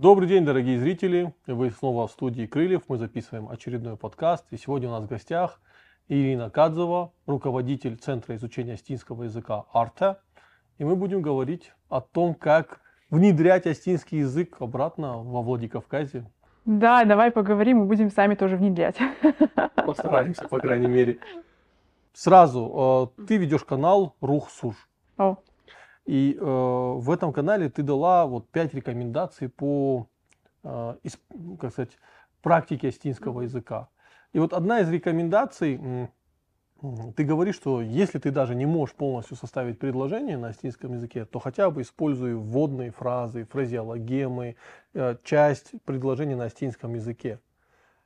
Добрый день, дорогие зрители. Вы снова в студии Крыльев. Мы записываем очередной подкаст. И сегодня у нас в гостях Ирина Кадзова, руководитель Центра изучения астинского языка «Арта». И мы будем говорить о том, как внедрять астинский язык обратно во Владикавказе. Да, давай поговорим, мы будем сами тоже внедрять. Постараемся, по крайней мере. Сразу, э, ты ведешь канал Рух Суш. О, И э, в этом канале ты дала вот пять рекомендаций по, э, ис- как сказать, практике астинского языка. И вот одна из рекомендаций, ты говоришь, что если ты даже не можешь полностью составить предложение на астинском языке, то хотя бы используй вводные фразы, фразеологемы, э, часть предложения на астинском языке.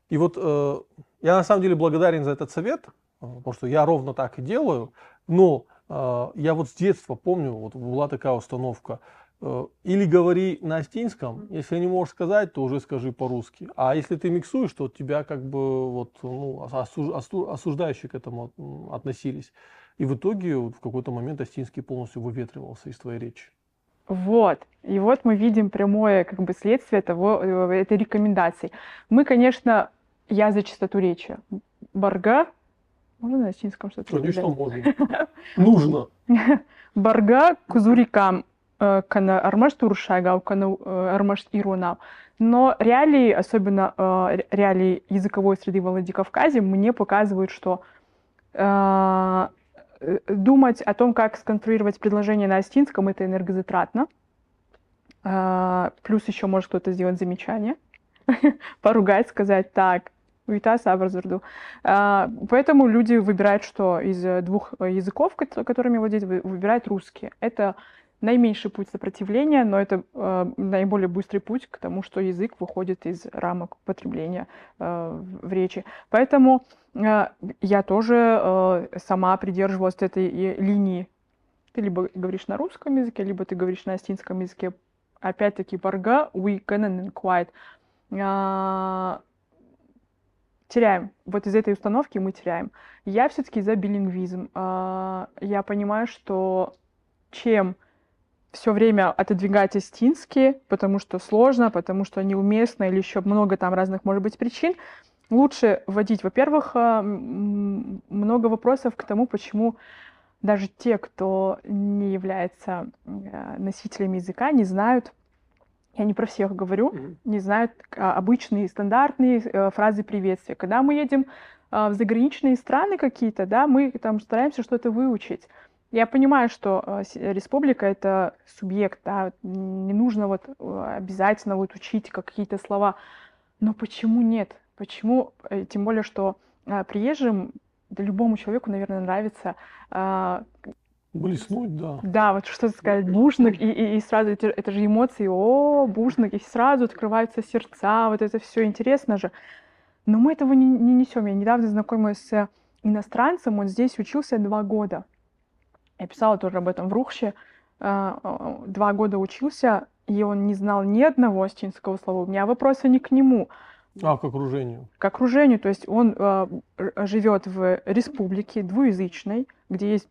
И вот э, я на самом деле благодарен за этот совет, э, потому что я ровно так и делаю, но я вот с детства помню, вот была такая установка, э, или говори на астинском, если не можешь сказать, то уже скажи по-русски. А если ты миксуешь, то тебя как бы вот ну, осу- осу- осуждающие к этому относились. И в итоге вот в какой-то момент астинский полностью выветривался из твоей речи. Вот. И вот мы видим прямое как бы следствие того, э, этой рекомендации. Мы, конечно, я за чистоту речи. Барга, можно на астинском что-то Конечно, можно. Нужно. Барга кузурикам э, кана армаш туршагау, кана э, армаш ирунау. Но реалии, особенно э, ре- реалии языковой среды в Владикавказе, мне показывают, что думать о том, как сконструировать предложение на астинском, это энергозатратно. Плюс еще может кто-то сделать замечание, поругать, сказать так, уйта сабрзурду. А, Поэтому люди выбирают, что из э, двух э, языков, кот- которыми владеют, вы- выбирают русский. Это наименьший путь сопротивления, но это э, наиболее быстрый путь к тому, что язык выходит из рамок потребления э, в речи. Поэтому э, я тоже э, сама придерживалась этой э, линии. Ты либо говоришь на русском языке, либо ты говоришь на астинском языке. Опять-таки, барга, we can and quiet. А, теряем. Вот из этой установки мы теряем. Я все-таки за билингвизм. А, Я понимаю, что чем все время отодвигать астинские, потому что сложно, потому что неуместно или еще много там разных, может быть, причин, лучше вводить, во-первых, а, много вопросов к тому, почему даже те, кто не является э, носителями языка, не знают, я не про всех говорю, не знают а, обычные стандартные э, фразы приветствия. Когда мы едем а, в заграничные страны какие-то, да, мы там стараемся что-то выучить. Я понимаю, что э, с- республика это субъект, да, не нужно вот э, обязательно вот учить какие-то слова. Но почему нет? Почему? Э, Тем более, что приезжим, да любому человеку, наверное, нравится а, Блеснуть, да. да, вот что сказать, бужник, и, и, и сразу это, это же эмоции, о, бужник, и сразу открываются сердца, вот это все интересно же. Но мы этого не, не несем. Я недавно знакомилась с иностранцем, он здесь учился два года. Я писала тоже об этом в Рухще. А, а, Два года учился, и он не знал ни одного астинского слова. У меня вопросы не к нему, А, к окружению. к окружению. То есть он э, живет в республике двуязычной, где есть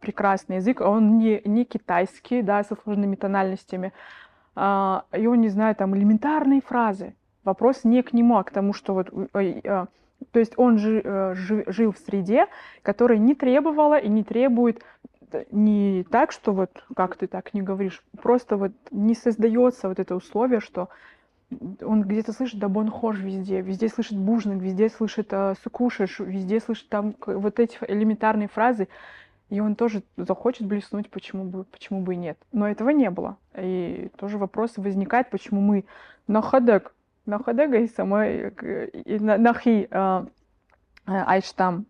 прекрасный язык. Он не, не китайский, да, со сложными тональностями. А, и он не знает там элементарные фразы. Вопрос не к нему, а к тому, что вот... э, э, то есть он жи- э, жи- жил в среде, которая не требовала и не требует т- не так, что вот как ты так не говоришь, просто вот не создается вот это условие, что он где-то слышит да бон хож везде, везде слышит бужник, везде слышит э, сукушиш, везде слышит там вот эти элементарные фразы, и он тоже захочет блеснуть, почему бы, почему бы и нет. Но этого не было. И тоже вопрос возникает, почему мы на ходек, на ходега и самой, и на нахи э, э, айштам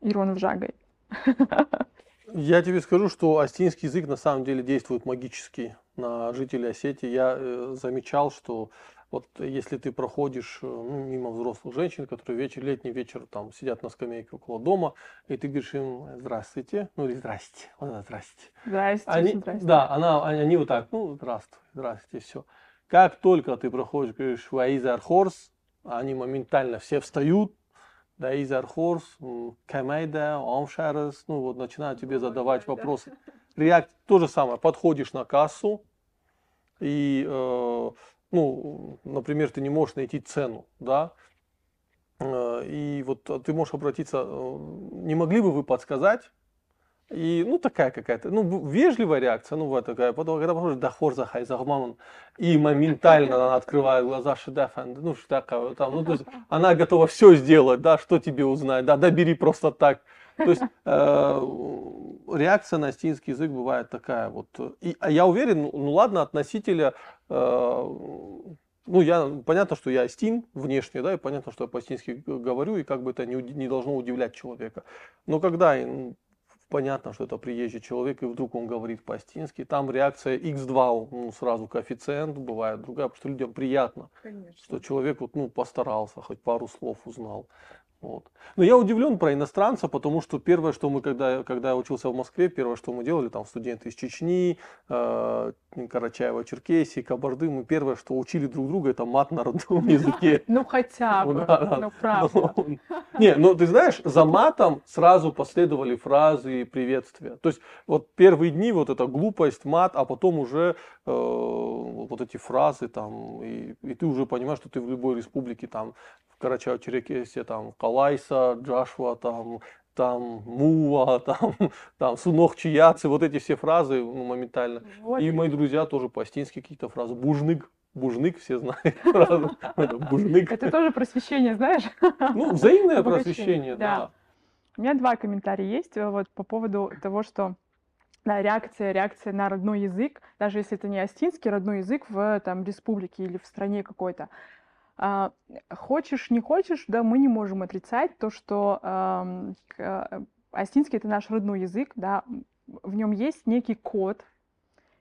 ирон вжагой. Я тебе скажу, что астинский язык на самом деле действует магически на жителей Осетии. Я э, замечал, что вот если ты проходишь э, ну, мимо взрослых женщин, которые вечер, летний вечер там сидят на скамейке около дома, и ты говоришь им «здравствуйте», ну или «здрасте», вот это «здрасте». Здрасте, Они, здрасте. да, она, они, вот так, ну, здравствуй, здравствуйте, все. Как только ты проходишь, говоришь «Ваизар Хорс», они моментально все встают, да, Изар Хорс, Кемейда, Омшарес, ну вот начинают тебе задавать вопросы. Реакт то же самое, подходишь на кассу, и э, ну, например, ты не можешь найти цену, да, э, и вот ты можешь обратиться, э, не могли бы вы подсказать, и, ну, такая какая-то, ну, вежливая реакция, ну, вот такая. Потом, когда подходишь, да хор захай, захман, и моментально она открывает глаза, шедафан, ну, что такое, там, ну, то есть она готова все сделать, да, что тебе узнать, да, да, бери просто так. То есть э, реакция на астинский язык бывает такая вот. И, а я уверен, ну, ну ладно, относителя, э, ну я, понятно, что я астин внешне, да, и понятно, что я по-астински говорю, и как бы это не, не должно удивлять человека. Но когда ну, понятно, что это приезжий человек, и вдруг он говорит по-астински, там реакция x2, ну, сразу коэффициент бывает другая, потому что людям приятно, Конечно. что человек вот, ну, постарался, хоть пару слов узнал. Вот. Но я удивлен про иностранца, потому что первое, что мы, когда, когда я учился в Москве, первое, что мы делали, там студенты из Чечни, э, Карачаева, Черкесии, Кабарды, мы первое, что учили друг друга, это мат на родном языке. Ну хотя бы, ну правда. Не, ну ты знаешь, за матом сразу последовали фразы и приветствия. То есть вот первые дни вот эта глупость, мат, а потом уже э, вот эти фразы там, и, и ты уже понимаешь, что ты в любой республике там Карачао-Черкесия, там, Калайса, Джашуа, там, там, Мува, там, там, Сунох Чияцы, вот эти все фразы ну, моментально. Вот. И мои друзья тоже по-астински какие-то фразы. Бужнык, Бужнык, все знают фразу. Бужнык. Это тоже просвещение, знаешь? Ну, взаимное просвещение, да. У меня два комментария есть э, вот по поводу того, что да, реакция, реакция на родной язык, даже если это не астинский родной язык в там, республике или в стране какой-то. А, хочешь, не хочешь, да, мы не можем отрицать то, что э, э, астинский это наш родной язык, да, в нем есть некий код,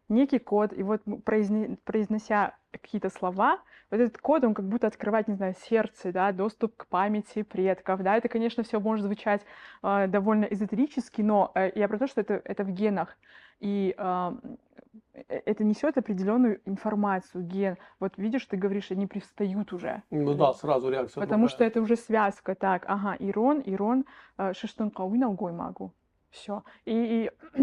некий код, и вот произне, произнося какие-то слова, вот этот код, он как будто открывает, не знаю, сердце, да, доступ к памяти предков, да, это, конечно, все может звучать э, довольно эзотерически, но э, я про то, что это, это в генах, и э, это несет определенную информацию, ген. Вот видишь, ты говоришь, они пристают уже. Ну да, сразу реакция. Потому другая. что это уже связка. Так, ага, Ирон, Ирон, э, Шиштун Кауина, могу. Все. И, и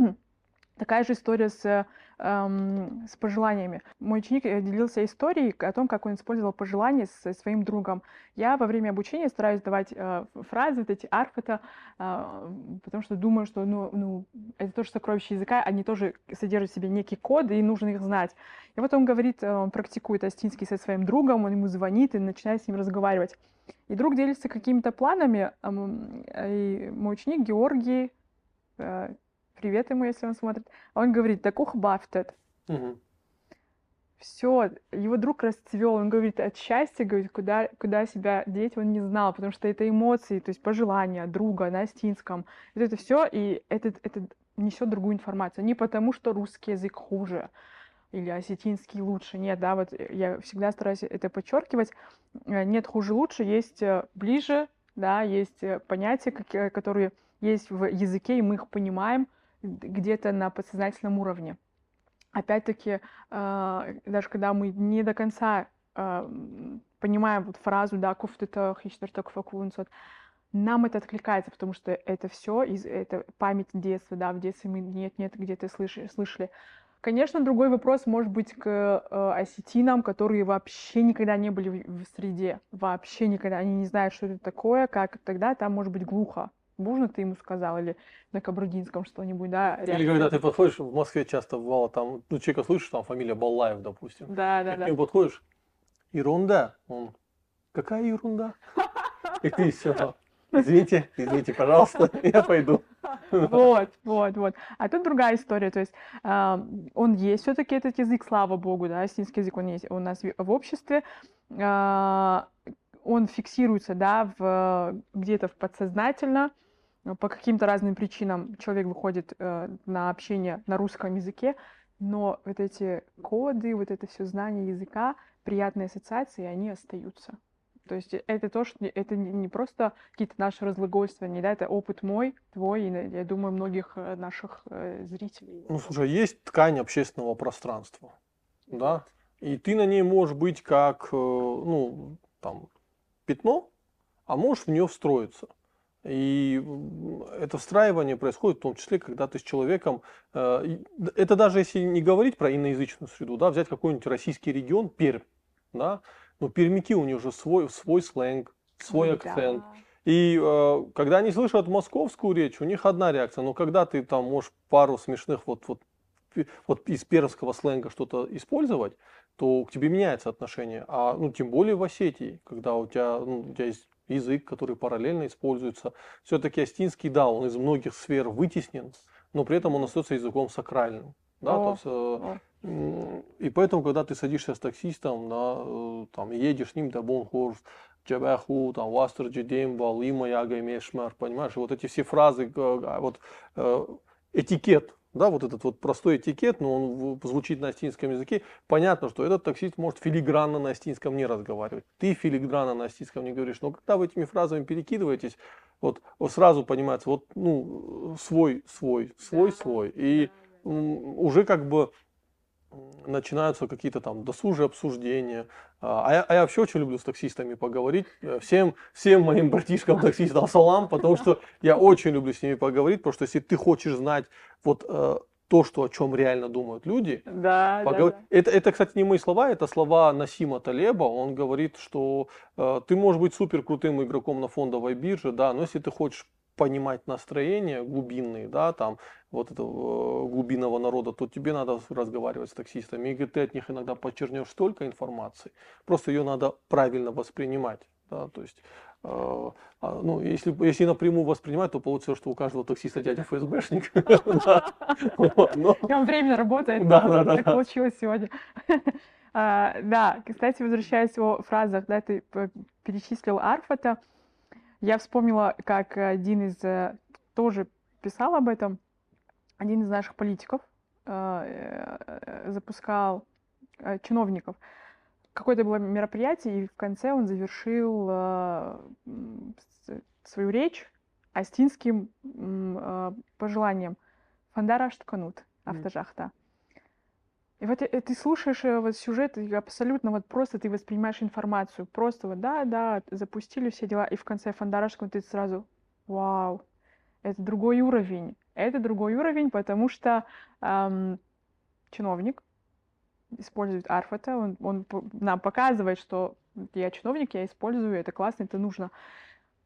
Такая же история с, эм, с пожеланиями. Мой ученик э, делился историей о том, как он использовал пожелания со своим другом. Я во время обучения стараюсь давать э, фразы, вот эти арфета, э, потому что думаю, что ну, ну, это тоже сокровище языка, они тоже содержат в себе некие коды, и нужно их знать. И вот он говорит, э, он практикует астинский со своим другом, он ему звонит и начинает с ним разговаривать. И друг делится какими-то планами, э, и мой ученик Георгий, э, привет ему, если он смотрит. А он говорит, так ух, бафтет. Угу. Все, его друг расцвел, он говорит от счастья, говорит, куда, куда себя деть, он не знал, потому что это эмоции, то есть пожелания друга на астинском. Вот это все, и это, это несет другую информацию. Не потому, что русский язык хуже, или осетинский лучше. Нет, да, вот я всегда стараюсь это подчеркивать. Э, нет хуже лучше, есть э, ближе, да, есть э, понятия, которые есть в языке, и мы их понимаем, где-то на подсознательном уровне. Опять-таки, а, даже когда мы не до конца а, понимаем вот фразу, да, куфтета хищтерток факунсот, нам это откликается, потому что это все из это память детства, да, в детстве мы нет, нет, где-то слышали, слышали. Конечно, другой вопрос может быть к э, осетинам, которые вообще никогда не были в, в среде, вообще никогда, они не знают, что это такое, как тогда там может быть глухо, Бужно ты ему сказал, или на Кабардинском что-нибудь, да? Реакция. Или когда ты подходишь, в Москве часто бывало, там, ну, человека слышишь, там фамилия Баллаев, допустим. Да, да, да. И подходишь, ерунда. Он, какая ерунда? И ты все, извините, извините, пожалуйста, я пойду. Вот, вот, вот. А тут другая история, то есть э, он есть все-таки этот язык, слава богу, да, осетинский язык, он есть у нас в обществе. Э, он фиксируется, да, в, где-то в подсознательно, по каким-то разным причинам человек выходит э, на общение на русском языке, но вот эти коды, вот это все знание языка, приятные ассоциации, они остаются. То есть это то, что это не просто какие-то наши разглагольствования, да, это опыт мой, твой, и, я думаю, многих э, наших э, зрителей. Ну, слушай, есть ткань общественного пространства, да, и ты на ней можешь быть как, э, ну, там, пятно, а можешь в нее встроиться. И это встраивание происходит в том числе, когда ты с человеком, э, это даже если не говорить про иноязычную среду, да, взять какой-нибудь российский регион, Пермь, да, но пермяки у них же свой, свой сленг, свой Ой, акцент. да. И э, когда они слышат московскую речь, у них одна реакция. Но когда ты там можешь пару смешных вот, вот, вот из пермского сленга что-то использовать, то к тебе меняется отношение. А ну, тем более в Осетии, когда у тебя, ну, у тебя есть язык, который параллельно используется. Все-таки астинский, да, он из многих сфер вытеснен, но при этом он остается языком сакральным. Да, то О, есть, э, И поэтому, когда ты садишься с таксистом, да, э, там, едешь с ним до Бонхорс, Джабаху, там, Вастер Джедемба, Лима, Яга, Мешмар, понимаешь, вот эти все фразы, э, а, вот э, этикет, да, вот этот вот простой этикет, но он звучит на астинском языке, понятно, что этот таксист может филигранно на астинском не разговаривать, ты филигранно на астинском не говоришь, но когда вы этими фразами перекидываетесь, вот, вот сразу понимается, вот, ну, свой, свой, свой, свой, и уже как бы начинаются какие-то там досужие обсуждения. А а я, а я вообще очень люблю с таксистами поговорить. Э, Всем, всем моим братишкам таксистам салам, потому что я очень люблю с ними поговорить, потому что если ты хочешь знать вот э, то, что, о чем реально думают люди, Да, да, поговор- да. Это, это, кстати, не мои слова, это слова Насима Талеба. Он говорит, что э, ты можешь быть супер крутым игроком на фондовой бирже, да, но если ты хочешь понимать настроения глубинные, да, там, вот этого э, глубинного народа, то тебе надо разговаривать с таксистами. И ты от них иногда подчернешь столько информации, просто ее надо правильно воспринимать, да, то есть, э, а, ну, если, если напрямую воспринимать, то получится, что у каждого таксиста дядя ФСБшник. И он временно работает. Так получилось сегодня. А, Да, кстати, возвращаясь о фразах, да, ты перечислил Арфата. Я вспомнила, как один из, э, тоже писал об этом, один из наших политиков э, э, запускал чиновников. Какое-то было мероприятие, и в конце он завершил свою речь астинским пожеланием. Фандара Аштканут, Мгм. автожахта. И вот э, ты слушаешь э, вот сюжет, и абсолютно вот просто ты воспринимаешь информацию. Просто вот да, да, запустили все дела, и в конце Фандарашка ты сразу, вау, это другой уровень. Это другой уровень, потому что ам, чиновник использует Арфата, он, он нам показывает, что я чиновник, я использую, это классно, это нужно.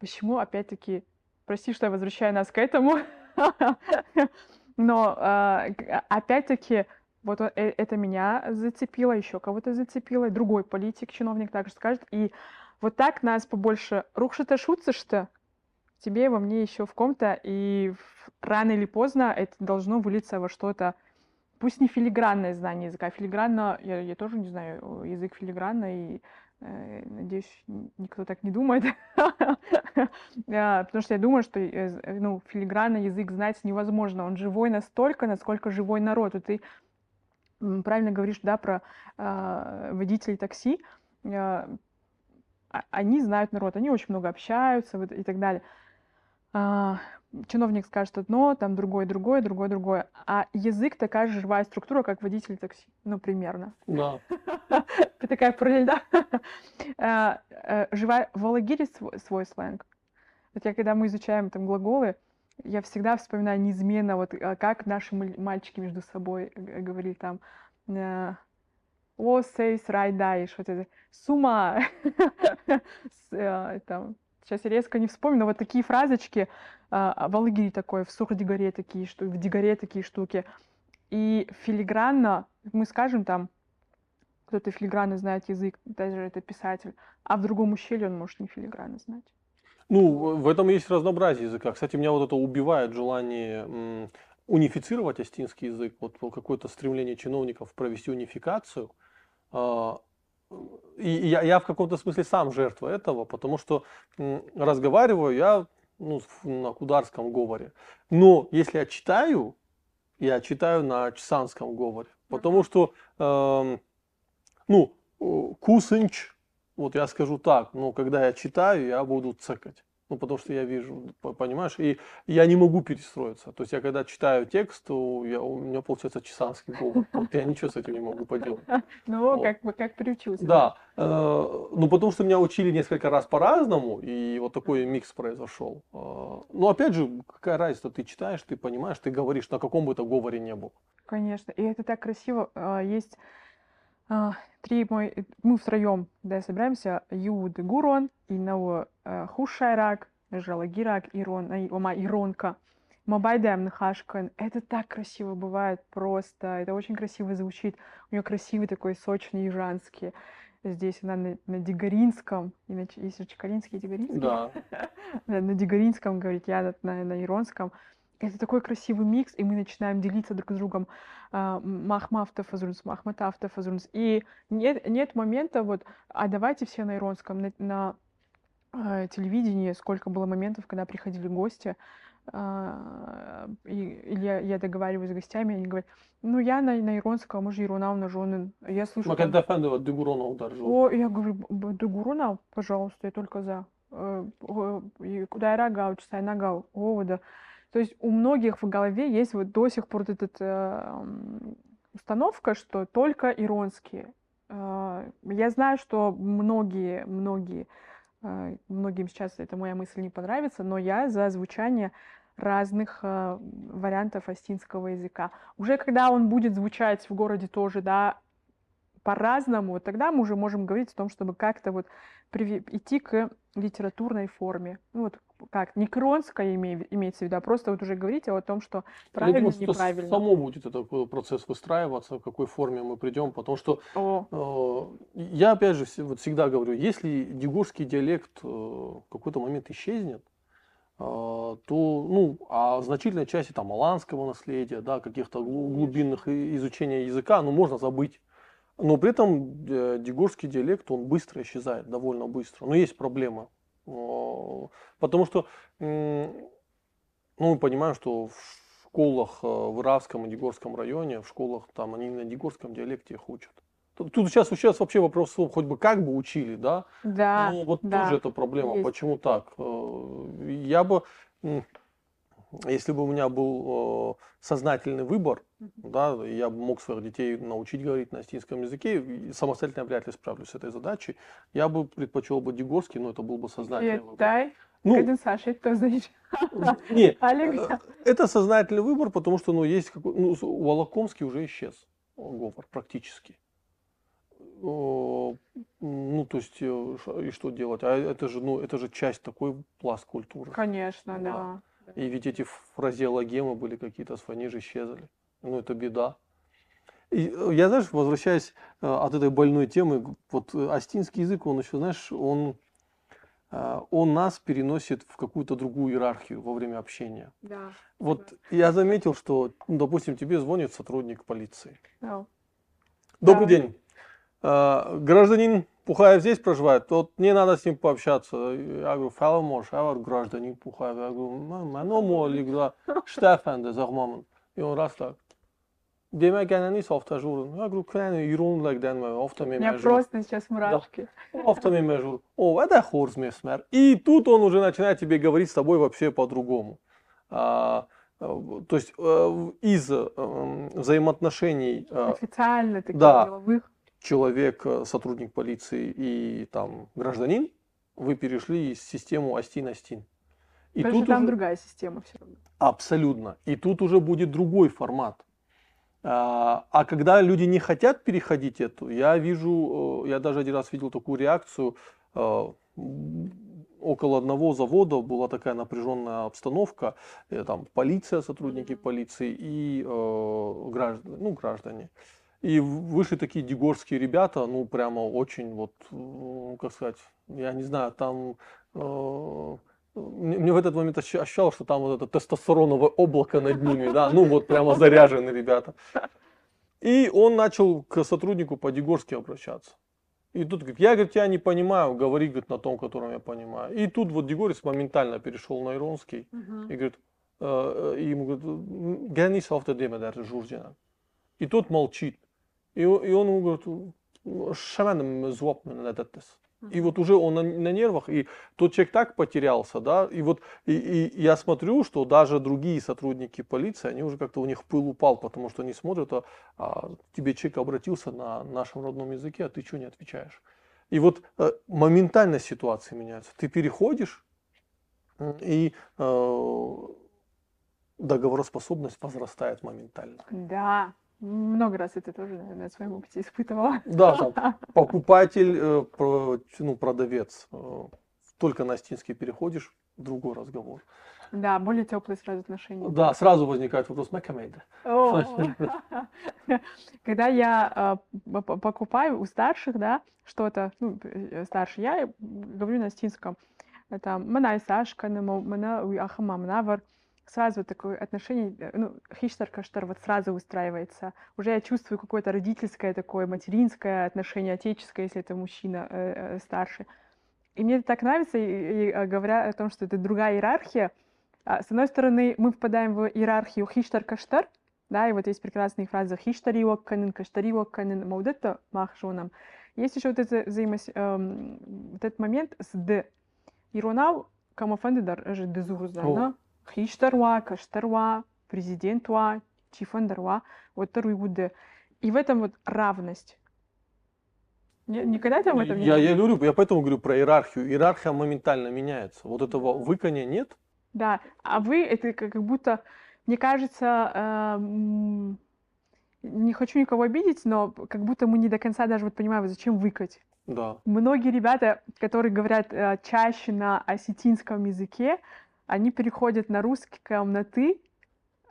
Почему, опять-таки, прости, что я возвращаю нас к этому, но а, к- опять-таки вот э- это меня зацепило, еще кого-то зацепило, другой политик, чиновник также скажет, и вот так нас побольше рухшата шутся, тебе, во мне, еще в ком-то, и рано или поздно это должно вылиться во что-то, пусть не филигранное знание языка, филигранно, я, я тоже не знаю язык филигранно, и э, надеюсь, никто так не думает, А, потому что я думаю, что э, ну, филигранно язык знать невозможно, он живой настолько, насколько живой народ, ты правильно говоришь, да, про а, водителей такси, а- они знают народ, они очень много общаются вот, и так далее. А, чиновник скажет одно, там другое, другое, другое, другое. А язык такая же живая структура, как водитель такси, ну, примерно. Да. Такая параллель, да? Э, Живая, в Алагире свой, свой сленг. Вот я, когда мы изучаем там глаголы, я всегда вспоминаю неизменно, вот а, как наши маль- мальчики между собой г- говорили там, э, о, сейс, рай, дай, что это, с ума. Э, там, Сейчас я резко не вспомню, но вот такие фразочки, а, а в Алагире такое, в Сухдигаре такие штуки, в Дигаре такие штуки. И филигранно мы скажем там, кто-то филигранно знает язык, даже это писатель, а в другом ущелье он может не филигранно знать. Ну, в- этом есть разнообразие языка. Кстати, меня вот это убивает желание унифицировать астинский язык. Вот какое-то стремление чиновников провести унификацию. А, И я, я в каком-то смысле сам жертва этого, потому что разговариваю я ну, на кударском говоре. Но если я читаю, я читаю на чесанском говоре. Потому что, эм, ну, э, кусынч, вот я скажу так, но когда я читаю, я буду цыкать. Ну, потому что я вижу, по- понимаешь, и я не могу перестроиться. То есть я когда читаю текст, то я, у меня получается чесанский говор. Вот я ничего с этим не могу поделать. Ну, Вот. как бы как приучился. Да, э, ну потому что меня учили несколько раз по-разному, и вот такой микс произошел. Э, Ну опять же, какая разница, ты читаешь, ты понимаешь, ты говоришь, на каком бы то говоре не был. Конечно. И это так красиво. А, Есть три мой, мы втроем, да, собираемся, Юд Гурон, и на Хушайрак, Жалагирак, Ирон, Ома Иронка. Мабайдем Нахашкан. Это так красиво бывает просто. Это очень красиво звучит. У нее красивый такой сочный южанский. Здесь она на, на Дигаринском. Иначе, если Чекалинский, Дигаринский. Да. на Дигаринском говорит, я на, на Иронском. Это такой красивый микс, и мы начинаем делиться друг с другом а, махмафтов азрунс, махматафтов азрунс. И нет, нет момента вот, а давайте все на иронском, на, на э, телевидении, сколько было моментов, когда приходили гости, а, и, или я, я договариваюсь с гостями, они говорят, ну я на, на иронском, может Иронау на жены. Я слышу... Макет Дефендова Дегурона ударил. О, я говорю, Дегурона, пожалуйста, я только за. Э, куда я рогал, часа я нагал. О, да. То есть у многих в голове есть вот до сих пор эта э, установка, что только иронские. Э, я знаю, что многие, многие, э, многим сейчас эта моя мысль не понравится, но я за звучание разных э, вариантов астинского языка. Уже когда он будет звучать в городе тоже, да, по-разному, тогда мы уже можем говорить о том, чтобы как-то вот идти к литературной форме. Ну, вот как, не кронская име, имеется в виду, а просто вот уже говорить о том, что правильно, Я думаю, неправильно. Само будет этот процесс выстраиваться, в какой форме мы придем, потому что о. э, я опять же вот всегда говорю, если дегурский диалект э, в какой-то момент исчезнет, э, то, ну, а значительной части там аланского наследия, да, каких-то глубинных изучения языка, ну, можно забыть. Но при этом э, дегурский диалект, он быстро исчезает, довольно быстро. Но есть проблема. Потому что ну, мы понимаем, что в школах э, в Иравском и Дегорском районе, в школах там они на Дегорском диалекте их учат. Тут, сейчас, сейчас вообще вопрос, хоть бы как бы учили, да? Да. Ну, вот да, тоже это проблема. Есть. Почему так? Э, я бы если бы у меня был э, сознательный выбор, да, я бы мог своих детей научить говорить на астинском языке, самостоятельно я вряд ли справлюсь с этой задачей, я бы предпочел бы Дегорский, но это был бы сознательный выбор. Дай. Ну, Саша, это значит? Нет, э, это сознательный выбор, потому что ну, есть какой, ну, Волокомский уже исчез, говор практически. Ну, то есть, э, и что делать? А это же, ну, это же часть такой пласт культуры. Конечно, да. да. И ведь эти фразеологемы были какие-то, они же исчезли. Ну, это беда. И э, я, знаешь, возвращаясь э, от этой больной темы, вот э, астинский язык, он еще, знаешь, он, он нас переносит в какую-то другую иерархию во время общения. Да. Вот да. я заметил, что, ну, допустим, тебе звонит сотрудник полиции. Да. Добрый да. день. Гражданин Пухаев здесь проживает, вот мне надо с ним пообщаться. Я говорю, фәлі мож, я говорю, гражданин Пухаев. Я говорю, mən o moligla Штефенде Захмамын. И он раз так. Demək gənəni avtajurun. Я говорю, кәне юрун лэгдэн мэ, авто У меня просто сейчас мурашки. Авто ми мэжур. О, это хорз месмер. И тут он уже начинает тебе говорить с тобой вообще по-другому. А, то есть э, из э, взаимоотношений... Э, Официально таких да, деловых человек, э, сотрудник полиции и там гражданин, вы перешли из систему Астин-Астин. И Потому тут там уже... другая система все равно. Абсолютно. И тут уже будет другой формат. А, а когда люди не хотят переходить эту, я вижу, э, я даже один раз видел такую реакцию, э, около одного завода была такая напряженная обстановка, там полиция, сотрудники полиции и граждане, ну, граждане. И вышли такие дегорские ребята, ну, прямо очень, вот, ну, как сказать, я не знаю, там... Э, мне в этот момент ощущалось, что там вот это тестостероновое облако над ними, да, ну вот прямо заряженные ребята. И он начал к сотруднику по-дегорски обращаться. И тут говорит, я говорит, тебя не понимаю, говори говорит, на том, котором я понимаю. И тут вот Дегорец моментально перешел на иронский uh-huh. и говорит, э, и ему говорит, Гени Салфтадема даже Журдина. И тот молчит. И, и он ему говорит, шаманом звук надатес. И вот уже он на, на нервах, и тот человек так потерялся, да, и вот и, и я смотрю, что даже другие сотрудники полиции, они уже как-то у них пыл упал, потому что они смотрят, а, а тебе человек обратился на нашем родном языке, а ты что не отвечаешь? И вот э, моментально ситуация меняется. Ты переходишь, и э, договороспособность возрастает моментально. Да, Много раз это тоже, наверное, на своем опыте испытывала. Да, там покупатель, э, ну, продавец. э, Только на астинский переходишь, другой разговор. Да, более теплые сразу отношения. Да, сразу возникает вопрос Макамейда. Когда я п- покупаю у старших, да, что-то, ну, э, старше, я говорю на астинском, это «мана Сашка, мана уяхама мнавар», сразу такое отношение, э, ну, хиштар каштар вот сразу устраивается. Уже я чувствую какое-то родительское такое, материнское отношение, отеческое, если это мужчина э, э, старше. И мне это так нравится, и, и, э, говоря о том, что это другая иерархия. А, С одной стороны, мы впадаем в иерархию хиштар-каштар, да, и вот есть прекрасные фразы хиштари окканен, каштари окканен, маудетта махшонам. Есть еще вот, это взаимос... эм, вот этот момент с «д». Иронал камафандедар же дезурзана. Хиштарва, каштарва, президентва, чифандарва, вот «д». И в этом вот равность. Никогда там в этом не Я, я говорю, я поэтому говорю про иерархию. Иерархия моментально меняется. Вот этого выкания нет. Да, а вы это как как будто, мне кажется, эм, не хочу никого обидеть, но как будто мы не до конца даже вот понимаем, зачем выкать. Да. Многие ребята, которые говорят э, чаще на осетинском языке, они переходят на на ты.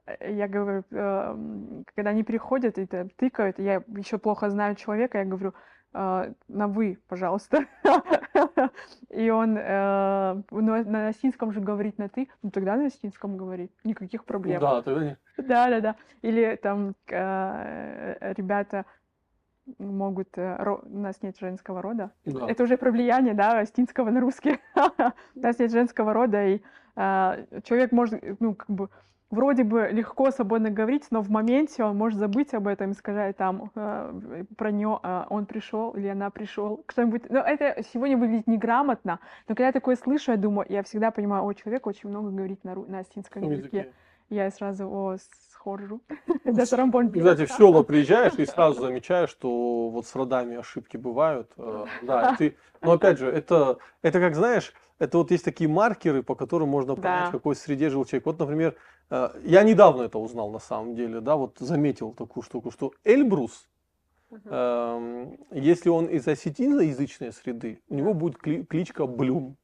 Э, Я говорю, эм, когда они переходят и тыкают, я еще плохо знаю человека, я говорю, э, на вы, пожалуйста. И он э, ну, на осетинском же говорит на ты, ну тогда на осетинском говори, никаких проблем. Да, тогда не- Да, да, да. Или там ребята могут... э, ро- У нас нет женского рода. да. Это уже про влияние, да, астинского на русский. У нас нет женского рода, и э, человек может, ну, как бы, вроде бы легко, свободно говорить, но в моменте он может забыть об этом и сказать там э, про нее, он пришел или она пришел, что-нибудь. Но это сегодня выглядит неграмотно, но когда я такое слышу, я думаю, я всегда понимаю, о, человек очень много говорит на, ру- на астинском языке. языке. Я сразу, о, схожу. Да, Сарамбон Кстати, в села приезжаешь и сразу замечаешь, что вот с родами ошибки бывают. Э, Да, ты, но опять же, это, это как знаешь, это вот есть такие маркеры, по которым можно понять, Да. в какой среде жил человек. Вот, например, э, я недавно это узнал на самом деле, да, вот заметил такую штуку, что Эльбрус, эм, если он из осетиноязычной среды, у него будет кли- кличка Блюм.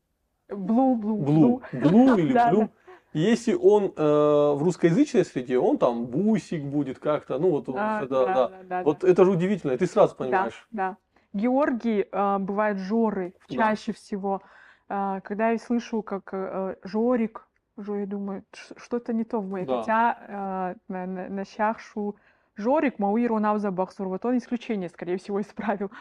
Блу, блу, Блу. Блу или Да, Блюм. Если он э, в русскоязычной среде, он там бусик будет как-то, ну вот, А, это, да, да, да, вот да. это же удивительно, и ты сразу понимаешь. Да, да. Георгий а, бывает Жоры Да. чаще всего. А, когда я слышу, как э, Жорик, Жо, я думаю, «Ш- что-то не то в моей. Да. Хотя а, на, на, на щахшу Жорик, Мауиру Навзабахсур, вот он исключение, скорее всего, исправил.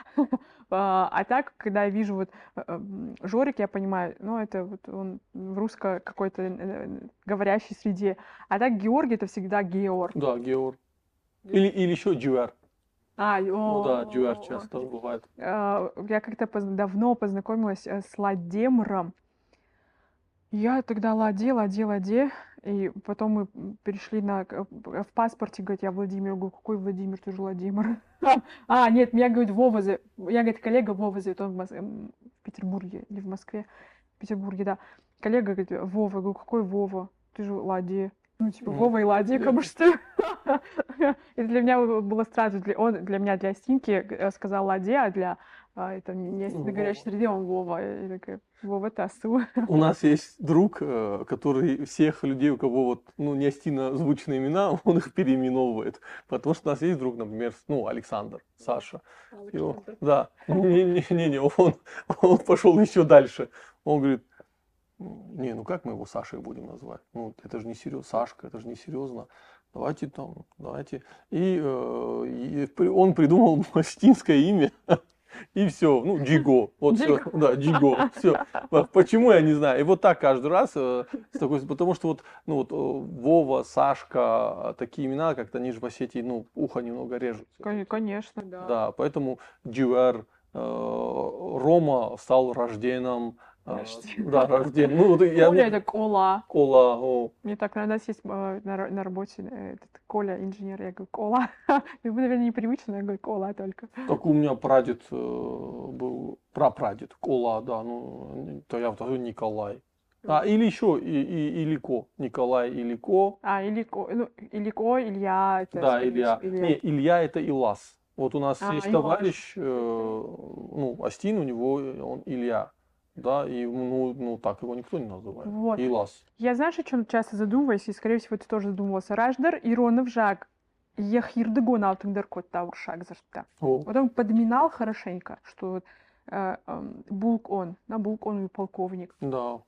А а так, когда я вижу вот э, м, Жорик, я понимаю, ну, это вот он в русско какой-то э, говорящей среде. А так Георгий это всегда Георг. Да, Геор. Или, или еще Дюар. А, Ну да, о, Дюар часто тоже бывает. Я как-то давно познакомилась э, с Ладемром. Я тогда ладе, ладе, ладе, и потом мы перешли на... к- В паспорте, говорит, я Владимир. Я говорю, какой Владимир, ты же Владимир. А, нет, меня, говорит, Вова. Я, говорит, коллега Вова зовет, он в, Петербурге или в Москве. В Петербурге, да. Коллега говорит, Вова. Я говорю, какой Вова? Ты же Ладе. Ну, типа. Вова и Ладе, как бы что. И для меня было сразу, он для меня, для Стинки э, сказал Ладе, а для а, это не Ну, на горячей среде он Вова. Я такая, Вова Тасу. У нас есть друг, э, который всех людей, у кого вот, ну, не астино звучные имена, он их переименовывает. Потому что у нас есть друг, например, ну, Александр, Саша. И он- да, не-не-не, он, он пошел еще дальше. Он говорит, не, ну как мы его Сашей будем назвать? Ну, это же не серьезно, Сашка, это же не серьезно. Давайте там, давайте. И, э, и он придумал астинское имя. И все, ну, Джиго. Вот все, да, Джиго. Все. Почему я не знаю. И вот так каждый раз, э, с такой, потому что вот, ну вот э, Вова, Сашка, э, такие имена, как-то они же в Осетии, ну, ухо немного режут. Кон- Конечно, да. Да, поэтому Дюэр, э, Рома стал рожденным. Рожденным. Да, рожден. Ну, вот я, Коля это Кола. Кола, о, Мне так, у нас есть э, на, на работе э, этот Коля, инженер, я говорю, Кола. Ему, наверное, непривычно, я говорю, Кола только. так у меня прадед э, был, прапрадед, Кола, да, ну, то я второй Николай. А, или еще и, и, Илико, Николай Илико. А, Илико, ну, Илико, Илья. Это, Да, Илья. всего, Не, Илья это Илас. Вот у нас А, есть товарищ, э, ну, Астин, у него он Илья. Да, и ну, ну так его никто не называет. Вот. Илас. Я знаешь, о чем часто задумываюсь, и, скорее всего, ты тоже задумывался. Раждар, Иронов, Жак. Ехирдыгон алтыңдар кот тауршак зашта. О, Вот он подминал хорошенько, что вот, э, эм, Булк он, на Булк он и полковник. да.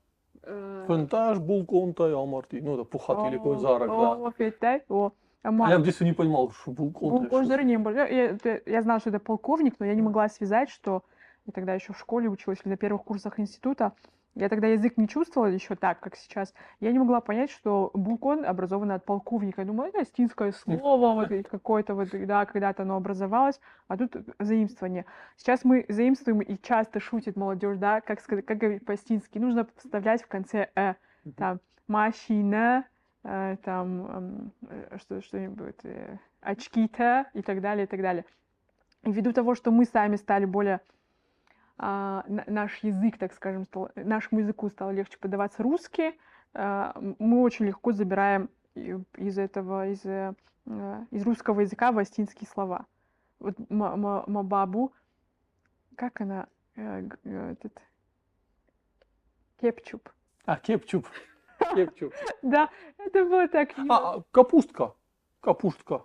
Э, Фентаж, Булконтай, Алмарти. Ну, это Пухат или какой Зарок, да. О, да? О, А я в детстве не понимал, что. Булк он же не был. Я, я- это- я знала, что это полковник, но я не могла связать, что я тогда еще в школе училась или на первых курсах института. Я тогда язык не чувствовала еще так, как сейчас. Я не могла понять, что булкон образован от полковника. Я думала, это астинское слово, вот какое-то вот, да, когда-то оно образовалось, а тут заимствование. Сейчас мы заимствуем и часто шутит молодежь, да, как сказать, как говорить по-астински. Нужно вставлять в конце «э». Там машина, э, там э, что, что-нибудь, э, очки-то и так далее, и так далее. И ввиду того, что мы сами стали более наш язык, так скажем, стал, нашему языку стало легче подаваться русский, а, мы очень легко забираем из этого, из, э, э, из русского языка властинские слова. Вот ма- ма- мабабу, как она, э, э, этот, кепчуп. А, кепчуп. Кепчуп. Да, это было так. А, а, капустка. Капустка.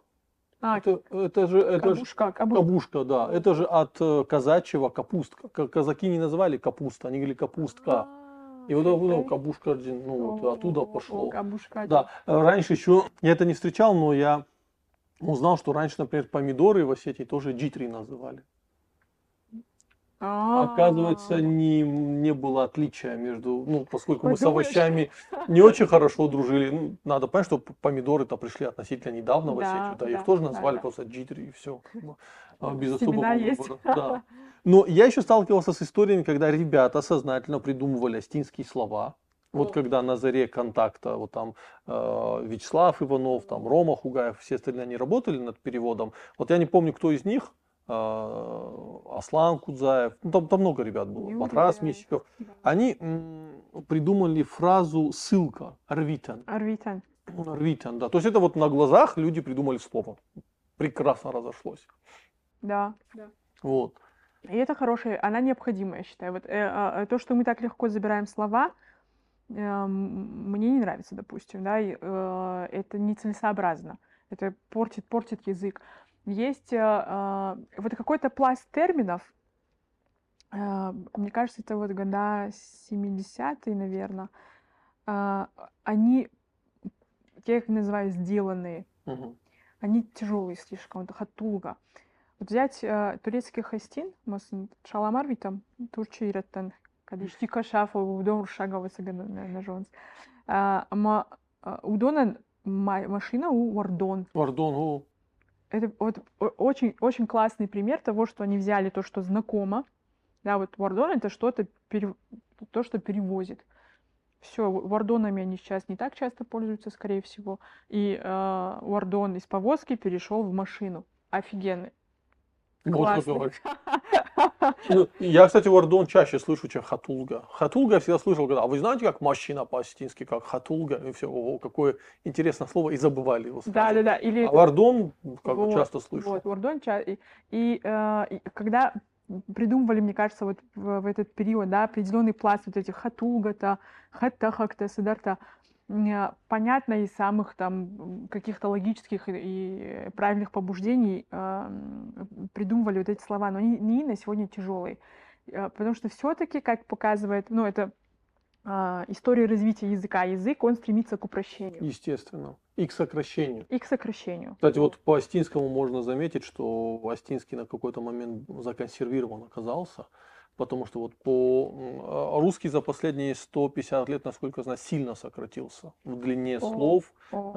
А, Это, это же, это же кабушка, кабушка. кабушка, да. Это же от э, казачьего капустка. Ка- Казаки не называли капуста, они говорили капустка. И вот ну, кабушка, один, ну, вот оттуда пошло. Кабушка. Да, раньше еще, я это не встречал, но я узнал, что раньше, например, помидоры в Осетии тоже джитри называли. А. Оказывается, не, не было отличия между, ну, поскольку мы с Подумаешь. овощами не очень хорошо дружили, ну, надо понять, что помидоры-то пришли относительно недавно в Да, Осетию, да, их да, тоже да, называли да. просто джитри и все, без Семена особого есть. выбора. Да. Но я еще сталкивался с историями, когда ребята сознательно придумывали астинские слова. Вот когда на заре контакта, вот там э, Вячеслав Иванов, там Рома Хугаев, все остальные, они работали над переводом. Вот я не помню, кто из них, Аслан Кудзаев, ну, там, там много ребят было, Юрий, Матрас да. Да. Они м, придумали фразу ссылка, рвитен. Арвитан. Рвитен, да. То есть это вот на глазах люди придумали слово. Прекрасно разошлось. Да. Вот. И это хорошая, она необходимая, я считаю. Вот, э, а, то, что мы так легко забираем слова, э, мне не нравится, допустим, да, и, э, это нецелесообразно. Это портит, портит язык. Есть э, э, вот какой-то пласт терминов, э, мне кажется, это вот года 70-е, наверное, они, я их называю сделанные, Мгм. они тяжелые слишком, это хатулга. Вот взять э, турецкий хастин, шаламар витам, турча ираттан, кадишти кашафа, удон рушага на жонс. А, удонан ма- машина у вардон. Пардон, о, Это вот очень, очень классный пример того, что они взяли то, что знакомо. Да, вот вардон это что-то, пере- то, что перевозит. Все, вардонами они сейчас не так часто пользуются, скорее всего. И э, вардон из повозки перешел в машину. Офигенный. вот Классный. Ну, Я, кстати, вардон чаще слышу, чем хатулга. Хатулга я всегда слышал, когда, а вы знаете, как машина по-астински, как хатулга? И все, ого, какое интересное слово, и забывали его Да, да, да. Или А вардон, как Вот, часто слышу. Вот, Вардон ча- И, и, э, и когда придумывали, мне кажется, вот в, в этот период, да, определенный пласт вот этих хатулгата, хаттахакта, сидарта, м, понятно из самых там каких-то логических и, правильных побуждений э, м, придумывали вот эти слова, но они, они на сегодня тяжелые. Э, Потому что все-таки, как показывает, ну, это а, история развития языка. Язык, он стремится к упрощению Естественно. И к сокращению. и к сокращению. Кстати, вот по астинскому можно заметить, что астинский на какой-то момент законсервирован оказался, потому что вот по а, русский за последние 150 лет, насколько я знаю, сильно сократился в длине О, слов, О,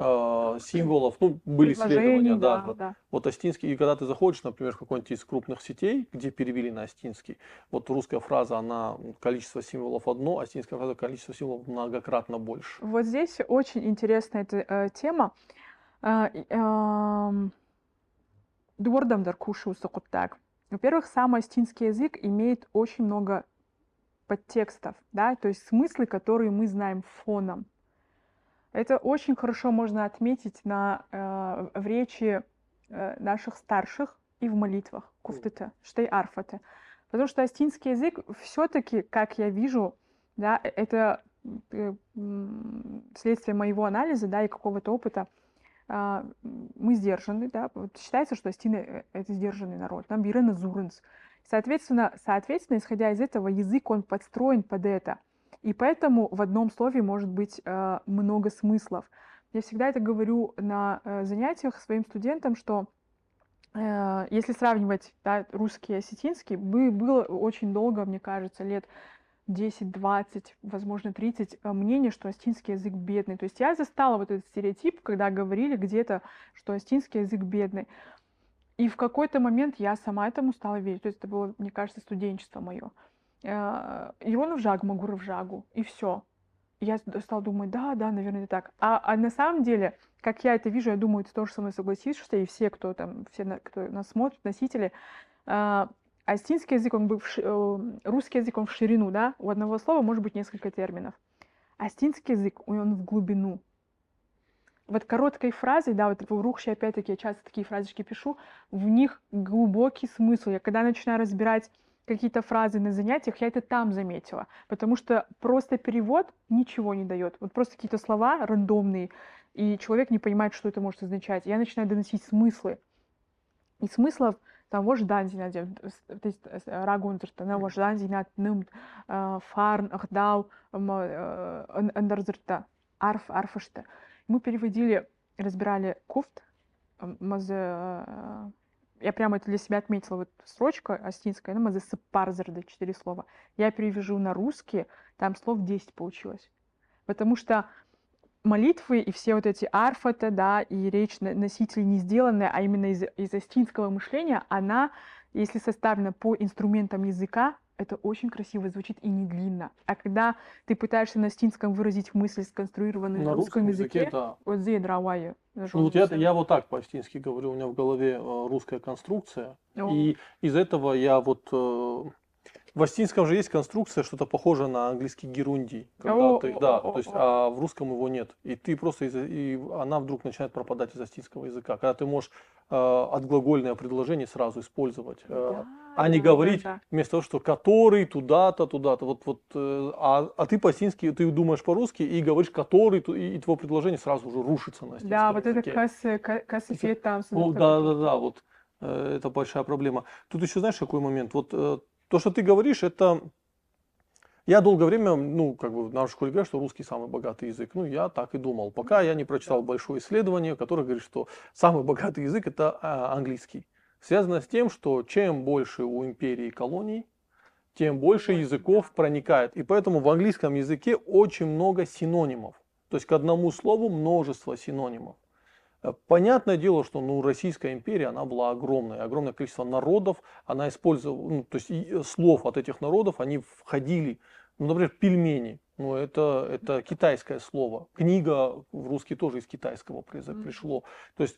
а, символов, ну, были исследования, да, да, да. Вот астинский, и когда ты заходишь, например, в какой-нибудь из крупных сетей, где перевели на астинский, вот русская фраза, она количество символов одно, астинская фраза количество символов многократно больше. Вот здесь очень интересная эта э, тема. Э, и, эм, Дуордамдар кушаю так. Во-первых, сам астинский язык имеет очень много подтекстов, да, то есть смыслы, которые мы знаем фоном. Это очень хорошо можно отметить на, э, в речи э, наших старших и в молитвах куфтыта, штей арфата. Потому что астинский язык все-таки, как я вижу, да, э, это э, следствие моего анализа, да, и какого-то опыта, мы сдержаны, да, вот считается, что астины э, — это сдержанный народ, там бирена зуренс. Соответственно, соответственно, исходя из этого, язык, он подстроен под это — и поэтому в одном слове может быть э, много смыслов. Я всегда это говорю на э, занятиях своим студентам, что э, если сравнивать да, русский и осетинский, бы, было очень долго, мне кажется, лет 10, 20, возможно, 30 э, мнение, что астинский язык бедный. То есть я застала вот этот стереотип, когда говорили где-то, что астинский язык бедный. И в какой-то момент я сама этому стала верить. То есть это было, мне кажется, студенчество мое. А, Иону в жагу, Магура в жагу, и все. Я стала думать, да, да, наверное, это так. А, а на самом деле, как я это вижу, я думаю, ты тоже со мной согласишься, и все, кто там, все, кто нас смотрит, носители, астинский язык, он был в, э, русский язык, он в ширину, да, у одного слова может быть несколько терминов. Астинский язык, он в глубину. Вот короткой фразой, да, вот в Рухше, опять-таки, я часто такие фразочки пишу, в них глубокий смысл. Я когда начинаю разбирать какие-то фразы на занятиях, я это там заметила, потому что просто перевод ничего не дает. Вот просто какие-то слова рандомные, и человек не понимает, что это может означать. Я начинаю доносить смыслы. И смыслов то есть рагунзерта, того же данзина, ным, фарн, ахдау, андерзерта, арф, арфашта. Мы переводили, разбирали куфт, мазы я прямо это для себя отметила, вот строчка астинская, ну, мазы парзерды, четыре слова. Я перевяжу на русский, там слов 10 получилось. Потому что молитвы и все вот эти арфаты, да, и речь носителей не сделанная, а именно из, из астинского мышления, она, если составлена по инструментам языка, это очень красиво звучит и не длинно. А когда ты пытаешься на стинском выразить мысль, сконструированную на русском языке, языке да. вот зедравая. Ну, вот я, я вот так по-астински говорю, у меня в голове э, русская конструкция, О. и из этого я вот э, в астинском же есть конструкция, что-то похожее на английский герундий. Когда о, ты, да, о, то есть, а в русском его нет. И ты просто из, и она вдруг начинает пропадать из астинского языка. Когда ты можешь э, отглагольное предложение сразу использовать, э, да, а не говорить да. вместо того, что который туда-то, туда-то. Вот, вот, э, а, а ты по-астински, ты думаешь по-русски и говоришь который, и, и твое предложение сразу уже рушится на Да, вот это касс, там. Ну, да, да, да, вот э, это большая проблема. Тут еще знаешь какой момент? Вот э, то, что ты говоришь, это... Я долгое время, ну, как бы в нашей школе говорят, что русский самый богатый язык. Ну, я так и думал, пока я не прочитал большое исследование, которое говорит, что самый богатый язык это а, английский. Связано с тем, что чем больше у империи колоний, тем больше языков проникает. И поэтому в английском языке очень много синонимов. То есть к одному слову множество синонимов. Понятное дело, что ну, Российская империя, она была огромная, огромное количество народов, она использовала, ну, то есть э, слов от этих народов, они входили, ну, например, пельмени, ну, это, это китайское слово. Книга в русский тоже из китайского пришло. То есть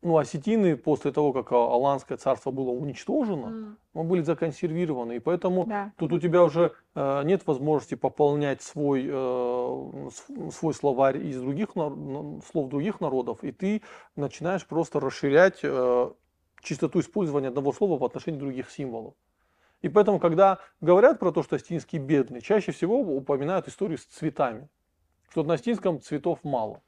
ну, осетины после того, как Аланское царство было уничтожено, mm. были законсервированы. И поэтому да. тут у тебя уже э, нет возможности пополнять свой, э, свой словарь из других слов других народов. И ты начинаешь просто расширять э, чистоту использования одного слова в отношении других символов. И поэтому, когда говорят про то, что астинский бедный, чаще всего упоминают историю с цветами. Что на астинском цветов мало.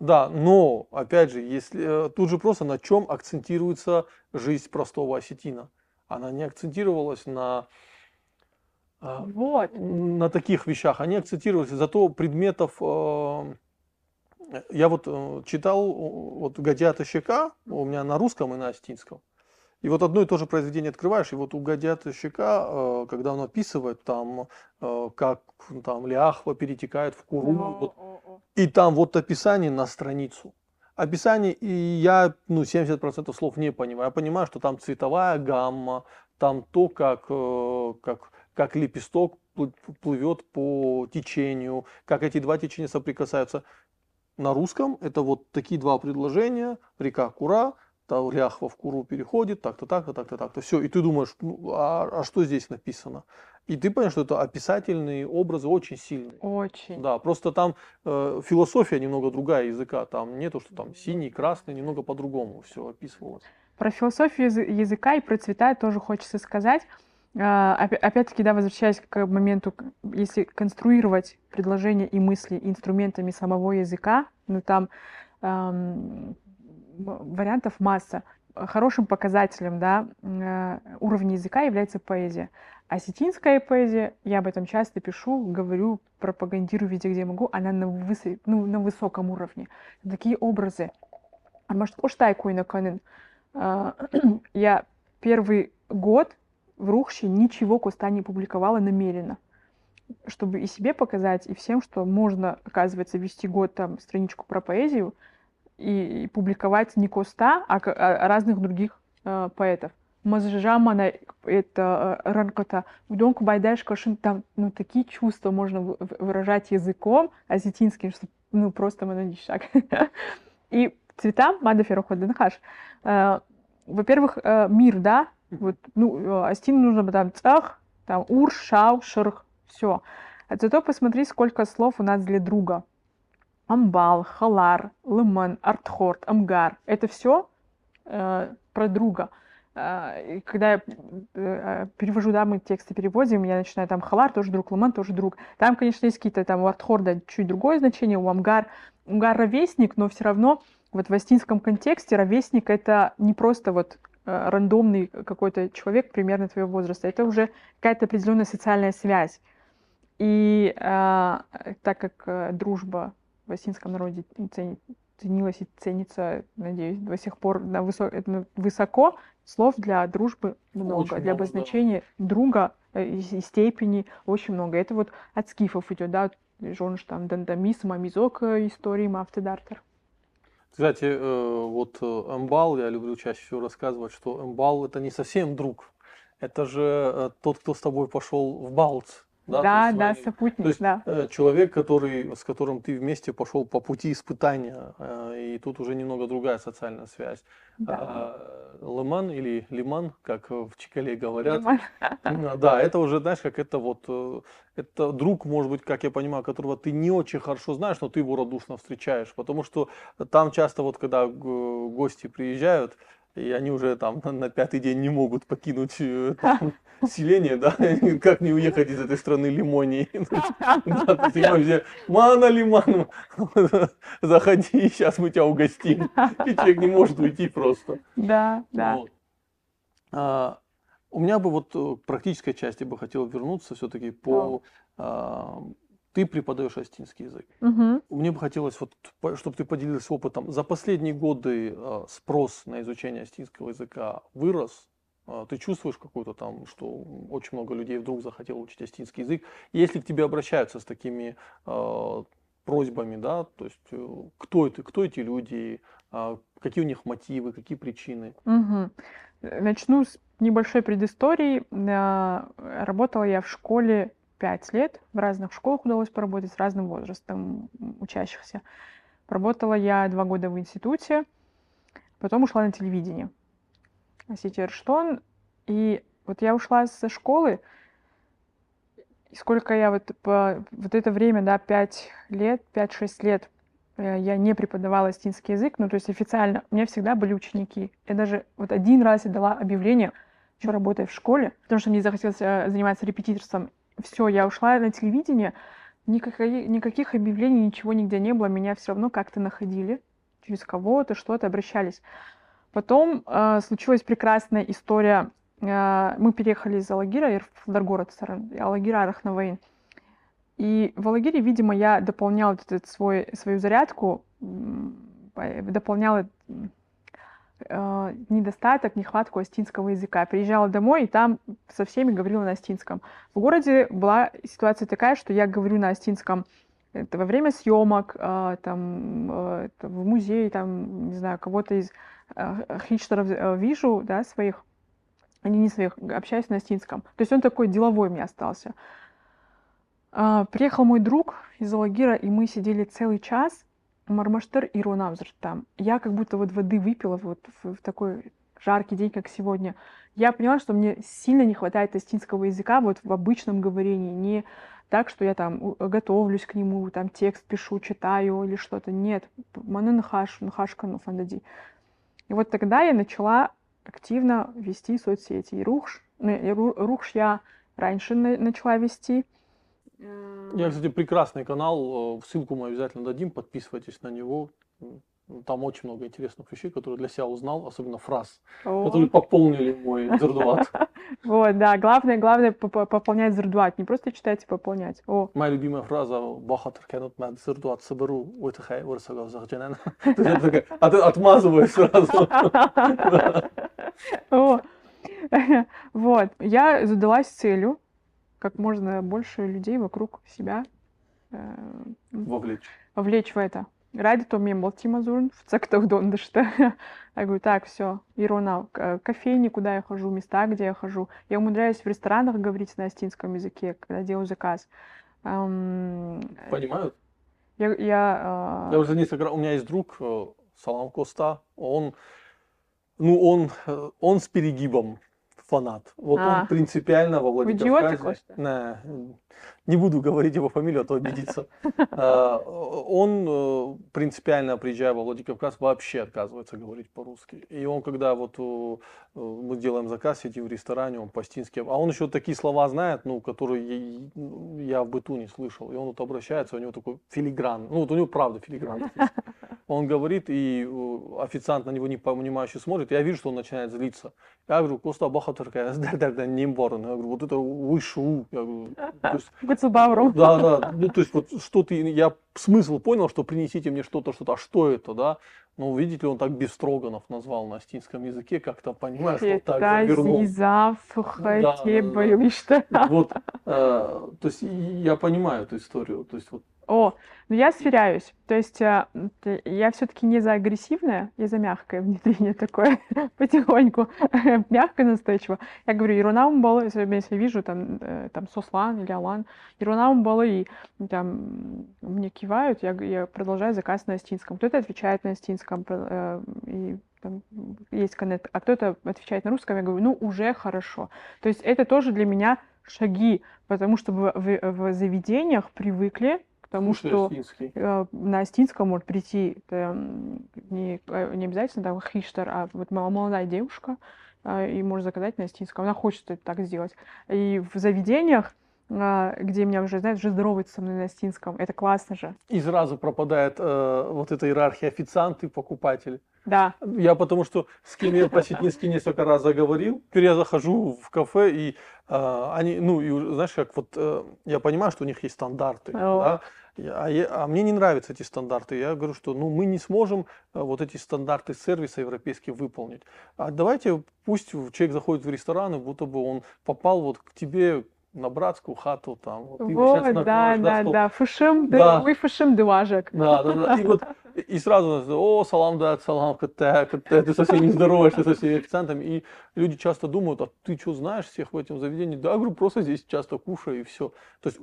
Да, но, опять же, если э, тут же просто на чем акцентируется жизнь простого осетина. Она не акцентировалась на, э, вот. на таких вещах, они акцентировались, зато предметов... Э, я вот читал вот Гадята Щека, у меня на русском и на осетинском. И вот одно и то же произведение открываешь, и вот у Гадята Щека, когда он описывает там, как там Ляхва перетекает в Куру, вот, и там вот описание на страницу. Описание, и я ну, 70% слов не понимаю. Я понимаю, что там цветовая гамма, там то, как, э, как, как лепесток плывет по течению, как эти два течения соприкасаются. На русском это вот такие два предложения, река Кура, то ляхва в куру переходит, так-то, так-то, так-то, так-то. Все, и ты думаешь, ну, а, а что здесь написано? И ты понимаешь, что это описательные образы очень сильные. Очень. Да, просто там э, философия немного другая языка. Там нету, что там синий, красный, немного по-другому все описывалось. Про философию языка и про цвета тоже хочется сказать. А, опять-таки, да, возвращаясь к моменту, если конструировать предложения и мысли инструментами самого языка, ну там эм, вариантов масса. Хорошим показателем да, э, уровня языка является поэзия. Осетинская поэзия, я об этом часто пишу, говорю, пропагандирую везде, где могу, она на, высо... ну, на высоком уровне. Такие образы. А может, оштайку и Я первый год в Рухще ничего Коста не публиковала намеренно чтобы и себе показать, и всем, что можно, оказывается, вести год там страничку про поэзию и, и публиковать не Коста, а, а разных других э, поэтов. Мазжамана, это э, ранкота, удонку байдаш кошин, там, ну, такие чувства можно выражать языком осетинским, что, ну, просто монодишак. И цвета Мада Ферохот э, Во-первых, э, мир, да, вот, ну, Астин нужно там цах, там ур, шау, шерх, все. А зато посмотри, сколько слов у нас для друга. Амбал, халар, лыман, артхорт, амгар. Это все э, про друга. Э, когда я э, перевожу, да, мы тексты переводим, я начинаю там халар, тоже друг, лыман, тоже друг. Там, конечно, есть какие-то там у артхорда чуть другое значение, у амгар. Амгар ровесник, но все равно вот в астинском контексте ровесник это не просто вот э, рандомный какой-то человек примерно твоего возраста, это уже какая-то определенная социальная связь. И э, так как э, дружба в осинском народе ценилась и ценится, надеюсь, до сих пор на высо высоко, слов для дружбы много, очень для обозначения да. друга э, и, степени очень много. Это вот от скифов идет, да, Жонш там Дандамис, Мамизок истории Мафтедартер. Кстати, э, вот Эмбал, я люблю чаще всего рассказывать, что Эмбал это не совсем друг. Это же тот, кто с тобой пошел в Балц да, да, да сопутник, то есть, да. Э, человек, который, с которым ты вместе пошел по пути испытания, э, и тут уже немного другая социальная связь. Да. А, Лиман или Лиман, как в Чикале говорят. Лиман. Да, это уже, знаешь, как это вот, э, это друг, может быть, как я понимаю, которого ты не очень хорошо знаешь, но ты его радушно встречаешь, потому что там часто вот, когда гости приезжают, и они уже там на пятый день не могут покинуть э, там, селение, да, как не уехать из этой страны лимонии. Мана лиман, заходи, сейчас мы тебя угостим. И человек не может уйти просто. Да, да. А, у меня бы вот э, к практической части бы хотел вернуться все-таки по ты преподаешь астинский язык. Угу. Мне бы хотелось, вот, чтобы ты поделилась опытом. За последние годы э, спрос на изучение астинского языка вырос. Э, ты чувствуешь какую-то там, что очень много людей вдруг захотело учить астинский язык. Если к тебе обращаются с такими э, просьбами, да, то есть э, кто это, кто эти люди, э, какие у них мотивы, какие причины? Угу. Начну с небольшой предыстории. Работала я в школе пять лет. В разных школах удалось поработать с разным возрастом учащихся. Работала я два года в институте, потом ушла на телевидение. Сетерштон. И вот я ушла со школы, и сколько я вот по вот это время, да, пять лет, пять-шесть лет э, я не преподавала астинский язык, ну, то есть официально, у меня всегда были ученики. Я даже вот один раз я дала объявление, что работаю в школе, потому что мне захотелось э, заниматься репетиторством все, я ушла на телевидение, никаких, никаких объявлений, ничего нигде не было, меня все равно как-то находили, через кого-то, что-то обращались. Потом э, случилась прекрасная история. Э, мы переехали из Алагира в Даргород, Алагира Арахнавейн. И в Алагире, видимо, я дополняла этот свой, свою зарядку, дополняла э, недостаток, нехватку астинского языка. Приезжала домой и там со всеми говорила на астинском. В городе была ситуация такая, что я говорю на астинском это во время съемок, э, там, э, в музее, там, не знаю, кого-то из э, хичтеров э, вижу, да, своих, они не своих, общаюсь на астинском. То есть он такой деловой мне остался. Э, приехал мой друг из Алагира, и мы сидели целый час Мармаштыр и Ронамзр там. Я как будто вот воды выпила вот в, в такой жаркий день, как сегодня. Я поняла, что мне сильно не хватает астинского языка вот в обычном говорении, не так, что я там готовлюсь к нему, там текст пишу, читаю или что-то. Нет, маны нахаш, нахашкану фандади. И вот тогда я начала активно вести соцсети. И Рухш, ну, Рухш я раньше начала вести. Я, кстати, прекрасный канал, э, ссылку мы обязательно дадим, подписывайтесь на него. Там очень много интересных вещей, которые для себя узнал, особенно фраз, О. которые пополнили мой зердуат. Вот, да, главное, главное пополнять зердуат, не просто читать и пополнять. О. Моя любимая фраза «Бахатр кенут мад зердуат соберу, уйтахай урсагав захджанен». Отмазываю сразу. Вот, я задалась целью как можно больше людей вокруг себя э, вовлечь. вовлечь в это ради был Тимазурн в цектах дондышты. Я говорю, так, все, Ирона, кофейни, куда я хожу, места, где я хожу. Я умудряюсь в ресторанах говорить на астинском языке, когда делаю заказ. Понимают? Я, я, uh... я уже несколько у меня есть друг, э, Салам Коста, он, ну, он, э, он с перегибом фанат. Вот а. он принципиально во Владикавказе. Не, не буду говорить его фамилию, а то обидится. А, он э, принципиально, приезжая во Владикавказ, вообще отказывается говорить по-русски. И он, когда вот э, мы делаем заказ, сидим в ресторане, он по-стински, а он еще такие слова знает, ну, которые я в быту не слышал. И он вот обращается, у него такой филигран, ну, вот у него правда филигран. Он говорит, и э, официант на него не понимающе смотрит, я вижу, что он начинает злиться. Я говорю, Коста Бахатурка, не Я говорю, вот это выше Я говорю, то есть. Да, да. Ну, то есть, вот что ты, я смысл понял, что принесите мне что-то, что-то, а что это, да? Ну, видите ли, он так без строганов назвал на астинском языке, как-то понимаешь, что так да, да. Вот, э, то есть я понимаю эту историю, то есть вот о, ну я сверяюсь. То есть э, я все-таки не за агрессивное, я за мягкое внедрение такое, потихоньку, мягко, настойчиво. Я говорю, Ирунаум было, если я вижу там, э, там Сослан или Алан, Ирунаум было, и там мне кивают, я, я продолжаю заказ на астинском. Кто-то отвечает на астинском, э, и там есть коннект, а кто-то отвечает на русском, я говорю, ну, уже хорошо. То есть это тоже для меня шаги, потому что в, в, в заведениях привыкли Потому что Остинский. Э, на Остинском может прийти это не, э, не обязательно там хиштар, а вот молодая девушка, э, и может заказать на Остинском. Она хочет это так сделать. И в заведениях где меня уже, знаешь, уже здороваются со мной на Остинском. Это классно же. И сразу пропадает э, вот эта иерархия официант и покупатель. Да. Я потому что с кем я по Ситнински несколько раз заговорил. Теперь я захожу в кафе, и э, они, ну, и знаешь, как вот э, я понимаю, что у них есть стандарты, О. да, а, я, а мне не нравятся эти стандарты. Я говорю, что ну, мы не сможем э, вот эти стандарты сервиса европейские выполнить. А давайте пусть человек заходит в ресторан, и будто бы он попал вот к тебе на братскую хату там. Вот, вот да, да, да, да, фушим, да. вы фушим дважек. Да, да, да. И вот и сразу, о, салам, да, салам, кт, кт, ты совсем не здороваешься со всеми официантами. И люди часто думают, а ты что знаешь всех в этом заведении? Да, говорю, просто здесь часто кушаю и все. То есть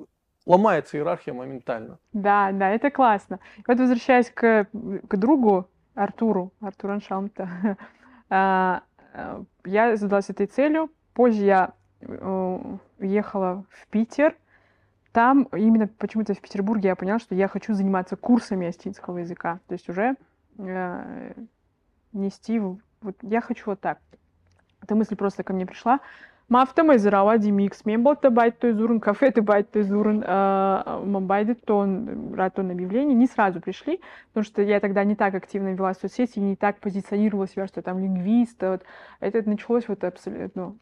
ломается иерархия моментально. Да, да, это классно. Вот возвращаясь к, к другу Артуру, Артуру Аншалмта, а, а, я задалась этой целью. Позже я э, ехала в Питер. Там именно почему-то в Петербурге я поняла, что я хочу заниматься курсами астинского языка. То есть уже э, нести... Вот я хочу вот так. Эта мысль просто ко мне пришла. Мафтама изырауа демикс. Мен болта байт той зурын, кафе ты байт той зурын, э, мамбайды тон, ратон объявление. Не сразу пришли, потому что я тогда не так активно вела соцсети, не так позиционировала себя, что там лингвист. Вот. Это началось вот абсолютно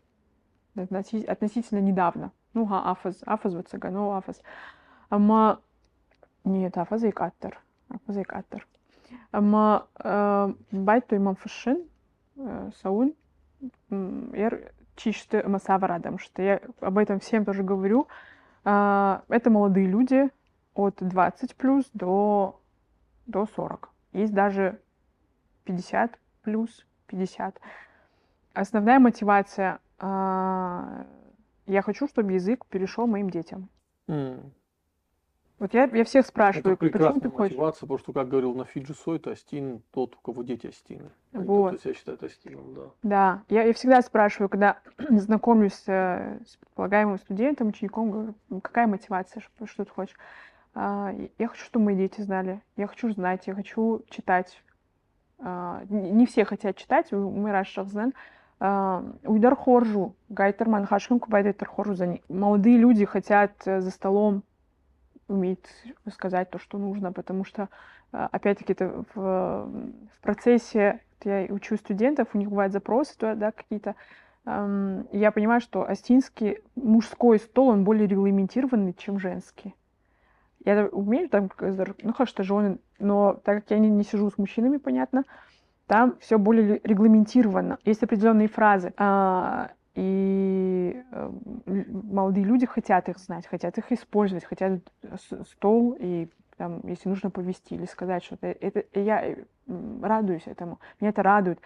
ну, относительно недавно. Ну, га, афаз, афаз вот сага, ну, афаз. Ама, нет, афаз икаттыр, афаз икаттыр. Ама, э, байт той мамфышын, э, саун, я чисто масаварадам, что я об этом всем тоже говорю. А, это молодые люди от 20 плюс до, до 40. Есть даже 50 плюс 50. Основная мотивация а, я хочу, чтобы язык перешел моим детям. Вот я, я всех спрашиваю, Это почему прекрасная ты хочешь? мотивация, потому что, как говорил на Фиджи Сойт, Астин тот, у кого дети Астины. Вот. тот, кто себя считает Астином, да. Да, я, я всегда спрашиваю, когда знакомлюсь э, с предполагаемым студентом, учеником, говорю, «Ну, какая мотивация, что, что ты хочешь? А, я хочу, чтобы мои дети знали, я хочу знать, я хочу читать. А, не все хотят читать, у Мираж Шахзен. Уйдар Хоржу, Гайтерман, Хашкин Кубайдайтер Хоржу. за ни- Молодые люди хотят э, за столом уметь сказать то, что нужно, потому что, а, опять-таки, это в, в процессе, я учу студентов, у них бывают запросы да, какие-то, и я понимаю, что астинский мужской стол, он более регламентированный, чем женский. Я умею там, ну хорошо, что жены, но так как я не, не сижу с мужчинами, понятно, там все более регламентировано. Есть определенные фразы. а, и э, л- молодые люди хотят их знать, хотят их использовать, хотят с- стол и там, если нужно повести или сказать что-то. Это, я э, радуюсь этому. Меня это радует.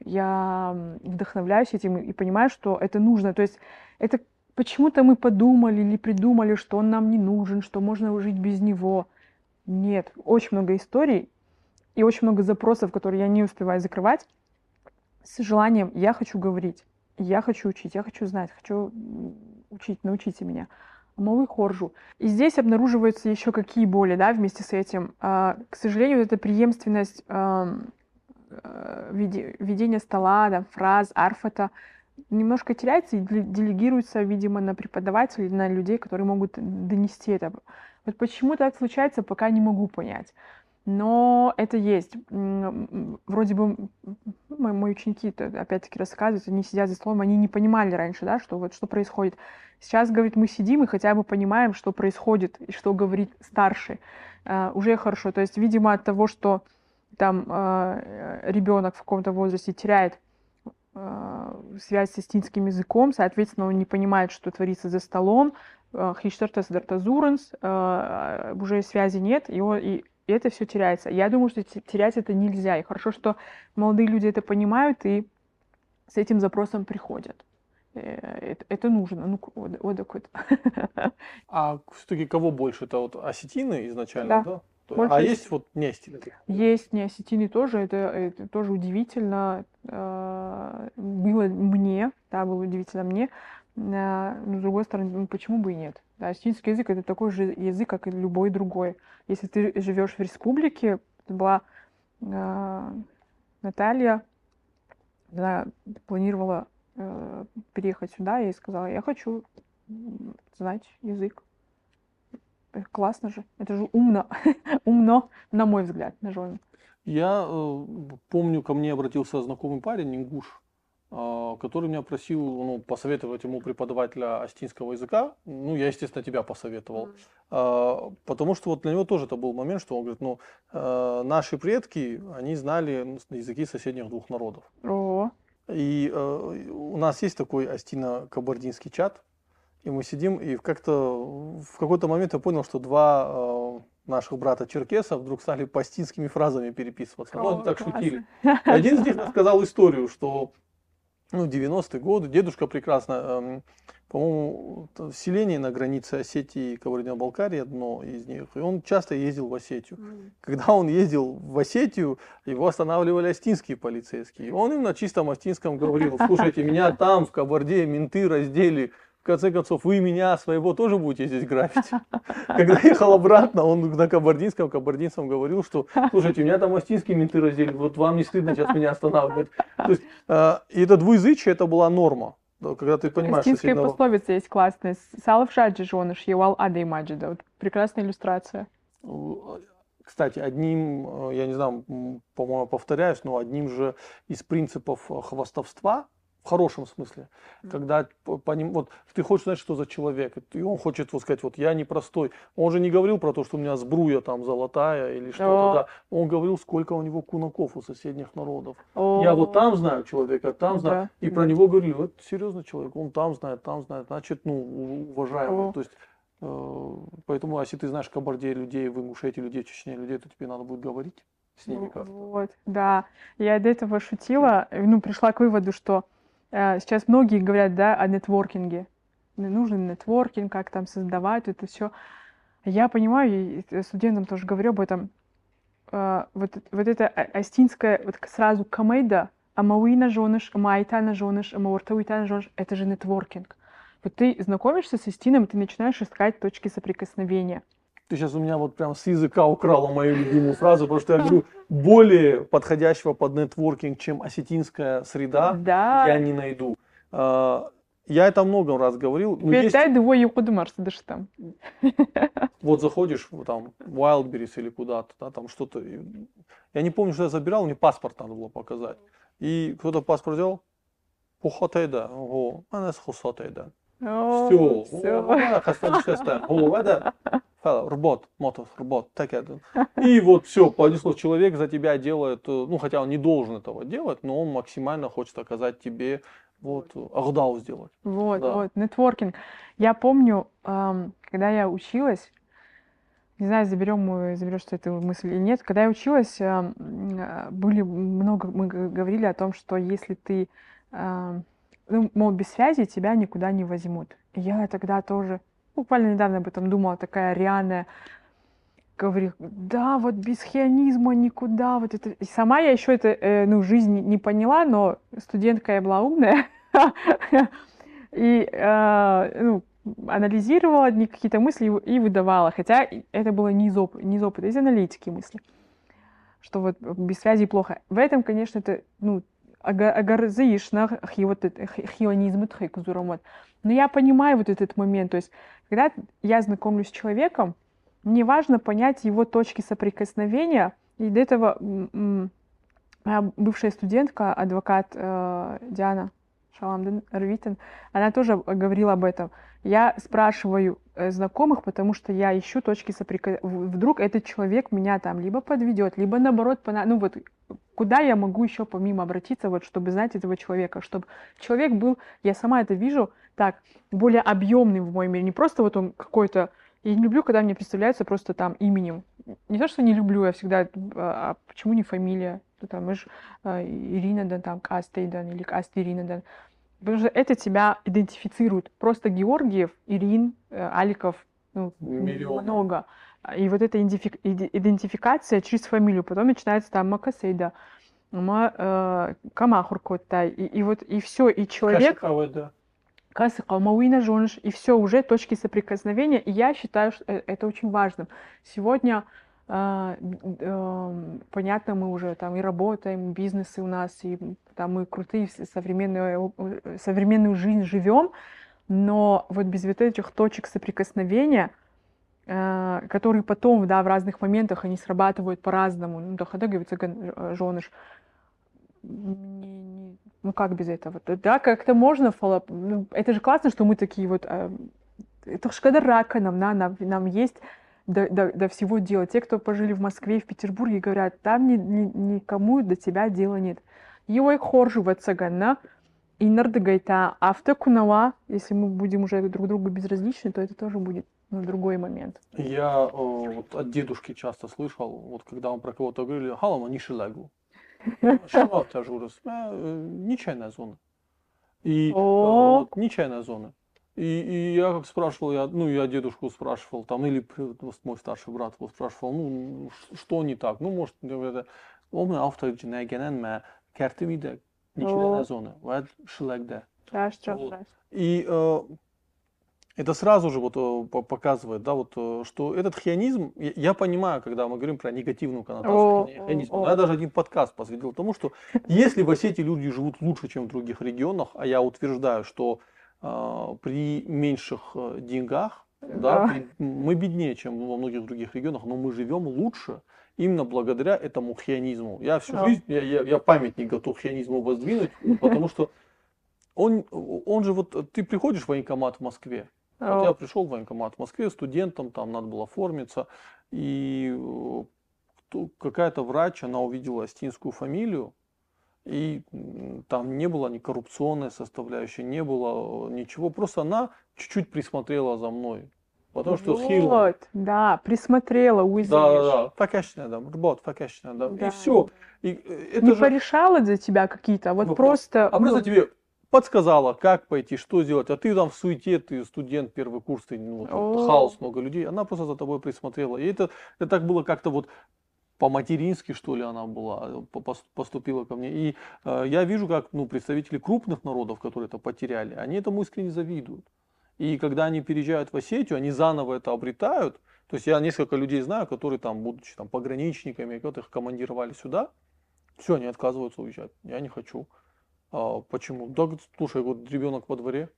Я вдохновляюсь этим и понимаю, что это нужно. То есть это почему-то мы подумали или придумали, что он нам не нужен, что можно жить без него. Нет, очень много историй и очень много запросов, которые я не успеваю закрывать, с желанием «я хочу говорить, я хочу учить, я хочу знать, хочу учить, научите меня». Малый хоржу. И здесь обнаруживаются еще какие боли, да, вместе с этим. А, К сожалению, вот эта преемственность э, ведения стола, да, фраз, арфата немножко теряется и дел- делегируется, видимо, на преподавателей, на людей, которые могут донести это. Вот почему так случается, пока не могу понять. Но это есть. Вроде бы мои, мои ученики, опять-таки рассказывают, они сидят за столом, они не понимали раньше, да, что вот что происходит. Сейчас, говорит, мы сидим и хотя бы понимаем, что происходит и что говорит старший. А, уже хорошо. То есть, видимо, от того, что там ребенок в каком-то возрасте теряет а, связь с эстинским языком, соответственно, он не понимает, что творится за столом, Хриштертас Дартазуренс, уже связи нет, и, он- и это все теряется. Я думаю, что те- терять это нельзя, и хорошо, что молодые люди это понимают и с этим запросом приходят. Э, Это, это нужно. Ну, вот, вот такой. А все-таки кого больше? Это вот осетины изначально, Да. да? Больше А ос- есть вот не осетины? Есть неосетины тоже, это, это тоже удивительно э, было мне, да, было удивительно мне, но с другой стороны, ну, почему бы и нет? Да, осетинский язык это такой же язык, как и любой другой. Если ты живешь в республике, была э, Наталья, она планировала э, переехать сюда, ей сказала, я хочу знать язык. Классно же, это же умно, умно, на мой взгляд, на жену. Я э, помню, ко мне обратился знакомый парень, ингуш, который меня просил ну, посоветовать ему преподавателя астинского языка. Ну, я, естественно, тебя посоветовал. А, Потому что вот для него тоже это был момент, что он говорит, ну, э, наши предки, они знали языки соседних двух народов. О, И э, у нас есть такой астино-кабардинский чат, и мы сидим, и как-то в какой-то момент я понял, что два э, наших брата черкеса вдруг стали пастинскими фразами переписываться. Ну, они так классно. шутили. Один из них рассказал историю, что ну, 90-е годы, дедушка прекрасно, эм, по-моему, т- селение на границе Осетии и Кабардино-Балкарии одно из них, и он часто ездил в Осетию. Когда он ездил в Осетию, его останавливали астинские полицейские. И он им на чистом астинском говорил, слушайте, меня там, в Кабарде, менты раздели. В конце концов, вы меня своего тоже будете здесь графить. Когда ехал обратно, он на кабардинском, кабардинцам говорил, что, слушайте, меня там астинские менты раздели, вот вам не стыдно сейчас меня останавливать. То есть, э, и это двуязычие, это была норма. Да, Когда ты понимаешь, что Астинская сильно- пословица есть классная. Салов шаджи женыш, евал ады маджида. Вот прекрасная иллюстрация. Кстати, одним, э, я не знаю, по-моему, повторяюсь, но одним же из принципов э, хвастовства, в хорошем смысле, когда п- по ним, вот ты хочешь знать, что за человек, и он хочет вот сказать, вот я непростой. Он же не говорил про то, что у меня сбруя там золотая или что-то, О. да. Он говорил, сколько у него кунаков у соседних народов. Я вот там знаю человека, там знаю. Да, И про да. него говорили, вот серьезный человек, он там знает, там знает, значит, ну, уважаемый. О. То есть, э, поэтому, а если ты знаешь Кабарде людей, в Ингушетии людей, Чечне людей, то тебе надо будет говорить с ними В- как-то. Вот, да. Я до этого шутила, ну, пришла к выводу, что сейчас многие говорят, да, о нетворкинге. Ну, Нужен нетворкинг, как там создавать это все. Я понимаю, и э, студентам тоже говорю об этом. А, вот, вот это а- астинское, вот сразу камейда, амауина жоныш, амаитана жоныш, амауртауитана жоныш, это же нетворкинг. Вот ты знакомишься с Астином, и ты начинаешь искать точки соприкосновения. Ты сейчас у меня вот прям с языка украла мою любимую фразу, потому что я говорю, более подходящего под нетворкинг, чем осетинская среда, Да. я не найду. А, Я это много раз говорил. Передай двое юкудумар, сидишь там. вот заходишь в там Wildberries или куда-то, да, там что-то. Я не помню, что я забирал, мне паспорт надо было показать. И кто-то паспорт взял, Пухотейда, ого, она с Хусотейда. Все, всё. Работ, мотос, работ, так это. И вот все, понесло, человек за тебя делает, э, ну хотя он не должен этого делать, но он максимально хочет оказать тебе вот агдау сделать. Вот, Да. вот, нетворкинг. Я помню, когда я училась, не знаю, заберем мы, заберешь ты эту мысль или нет, когда я училась, а, были много, мы говорили о том, что если ты, ну, мол, без связи тебя никуда не возьмут. И я тогда тоже, буквально недавно об этом думала, такая реальная, говорю, да, вот без хионизма никуда, вот это. И сама я еще это, э, ну, жизнь не- поняла, но студентка я была умная, и э, ну, анализировала какие-то мысли и вы- и выдавала, хотя это было не из, оп- не из опыта, из аналитики мысли, что вот без связи плохо. В этом, конечно, это, ну, ага- агарзаишна хи- вот это- хи- хионизм кузурамот. Но я понимаю вот этот момент, то есть, когда я знакомлюсь с человеком, мне важно понять его точки соприкосновения, и до этого моя бывшая студентка, адвокат э, Диана Шаламден Рвитин, она тоже говорила об этом. Я спрашиваю э, знакомых, потому что я ищу точки соприкосновения. Вдруг этот человек меня там либо подведет, либо наоборот, пона- ну вот куда я могу еще помимо обратиться, вот чтобы знать этого человека, чтобы человек был, я сама это вижу, так, более объемный в моем мире, не просто вот он какой-то, я не люблю, когда мне представляются просто там именем. Не то, что не люблю, я всегда, а а почему не фамилия? Ну, там, мы ж, а, Ирина, да, там, Кастейдан или Каст Ирина, да. Потому что это тебя идентифицирует. Просто Георгиев, Ирин, э, Аликов, ну, Миллионы. много. И вот эта идентифи- иде- идентификация через фамилию. Потом начинается там Макасейда, Ма, э, Камахуркотай. И, и вот, и все, и человек... да. Касы Калмауина Жоныш, и все, уже точки соприкосновения. И я считаю, что э- это очень важным. Сегодня, понятно, мы уже там и работаем, бизнесы у нас, и там мы крутые, современную, э, современную жизнь живем, но вот без вот этих точек соприкосновения, э, которые потом, да, в разных моментах они срабатывают по-разному. Ну, дохода, говорится. Не- не- ну как без этого? Да, Да, как-то можно ну, это же классно, что мы такие вот... э, это ж когда рака нам, на, нам, нам есть до, до- до всего дела. Те, кто пожили в Москве и в Петербурге, говорят, там ни, ни- никому до тебя дела нет. Его хоржу в цагана, и нардагайта автокунава, если мы будем уже друг другу безразличны, то это тоже будет ну, другой момент. Я э, вот от дедушки часто слышал, вот когда он про кого-то говорили, халама не шилегу. Что тяжурус? Нечаянная зона. И э, вот нечаянная зона. И, и я как спрашивал, я, ну я дедушку спрашивал, там, или мой старший брат его спрашивал, ну что не так? Ну может, это, он карты виде нечаянная О. зона. Вот шилегде. Да, что, Вот. да. И э, это сразу же вот э, по- показывает, да, вот, э, что этот хионизм, я, я понимаю, когда мы говорим про негативную коннотацию хионизма, о. даже один подкаст посвятил тому, что если в Осетии люди живут лучше, чем в других регионах, а я утверждаю, что при меньших э, деньгах, да, Да. при- мы беднее, чем во многих других регионах, но мы живем лучше именно благодаря этому хионизму. Я всю Да. жизнь, я, я- я памятник готов хионизму воздвинуть, потому что он, он же вот, ты приходишь в военкомат в Москве, вот я пришел в военкомат в Москве студентом, там надо было оформиться, и э, какая-то врач, она увидела астинскую фамилию, и там не было ни коррупционной составляющей, не было э, ничего, просто она чуть-чуть присмотрела за мной. Потому что хил. Вот, да, присмотрела, Да, уйдешь. да, да. Факешная, да, работа, факешная, да. И Да. все. И э, это Не же... порешала за тебя какие-то, а вот Вопрос. просто... А просто ну, тебе подсказала, как пойти, что сделать. А ты там в суете, ты студент, первый курс, ты, ну, вот, хаос, много людей. Она просто за тобой присмотрела. И это, это так было как-то вот по-матерински, что ли, она была, пос- поступила ко мне. И э, я вижу, как ну, представители крупных народов, которые это потеряли, они этому искренне завидуют. И когда они переезжают в Осетию, они заново это обретают. То есть я несколько людей знаю, которые там, будучи там пограничниками, их командировали сюда, все, они отказываются уезжать. Я не хочу. А, почему? Да, слушай, вот ребенок во дворе,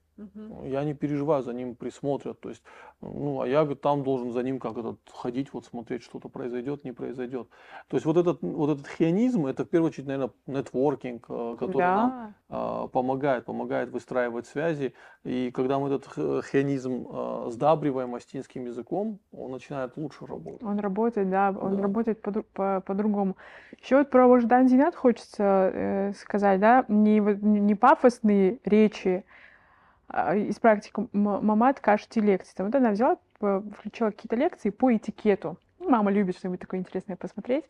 я не переживаю, за ним присмотрят. То есть, ну, а я говорит, там должен за ним как этот ходить, вот смотреть, что-то произойдет, не произойдет. То есть вот этот, вот этот хионизм, это в первую очередь, наверное, нетворкинг, э, который нам Да. а, помогает, помогает выстраивать связи. И когда мы этот хионизм а, сдабриваем астинским языком, он начинает лучше работать. Он работает, да, он Да. работает по- по- по-другому. Еще вот про Вождан Зинат хочется э, сказать, да, не, не пафосные речи из практики М- Мамат кажется лекции. Там вот она взяла, включила какие-то лекции по этикету. Ну, Мама любит что-нибудь такое интересное посмотреть.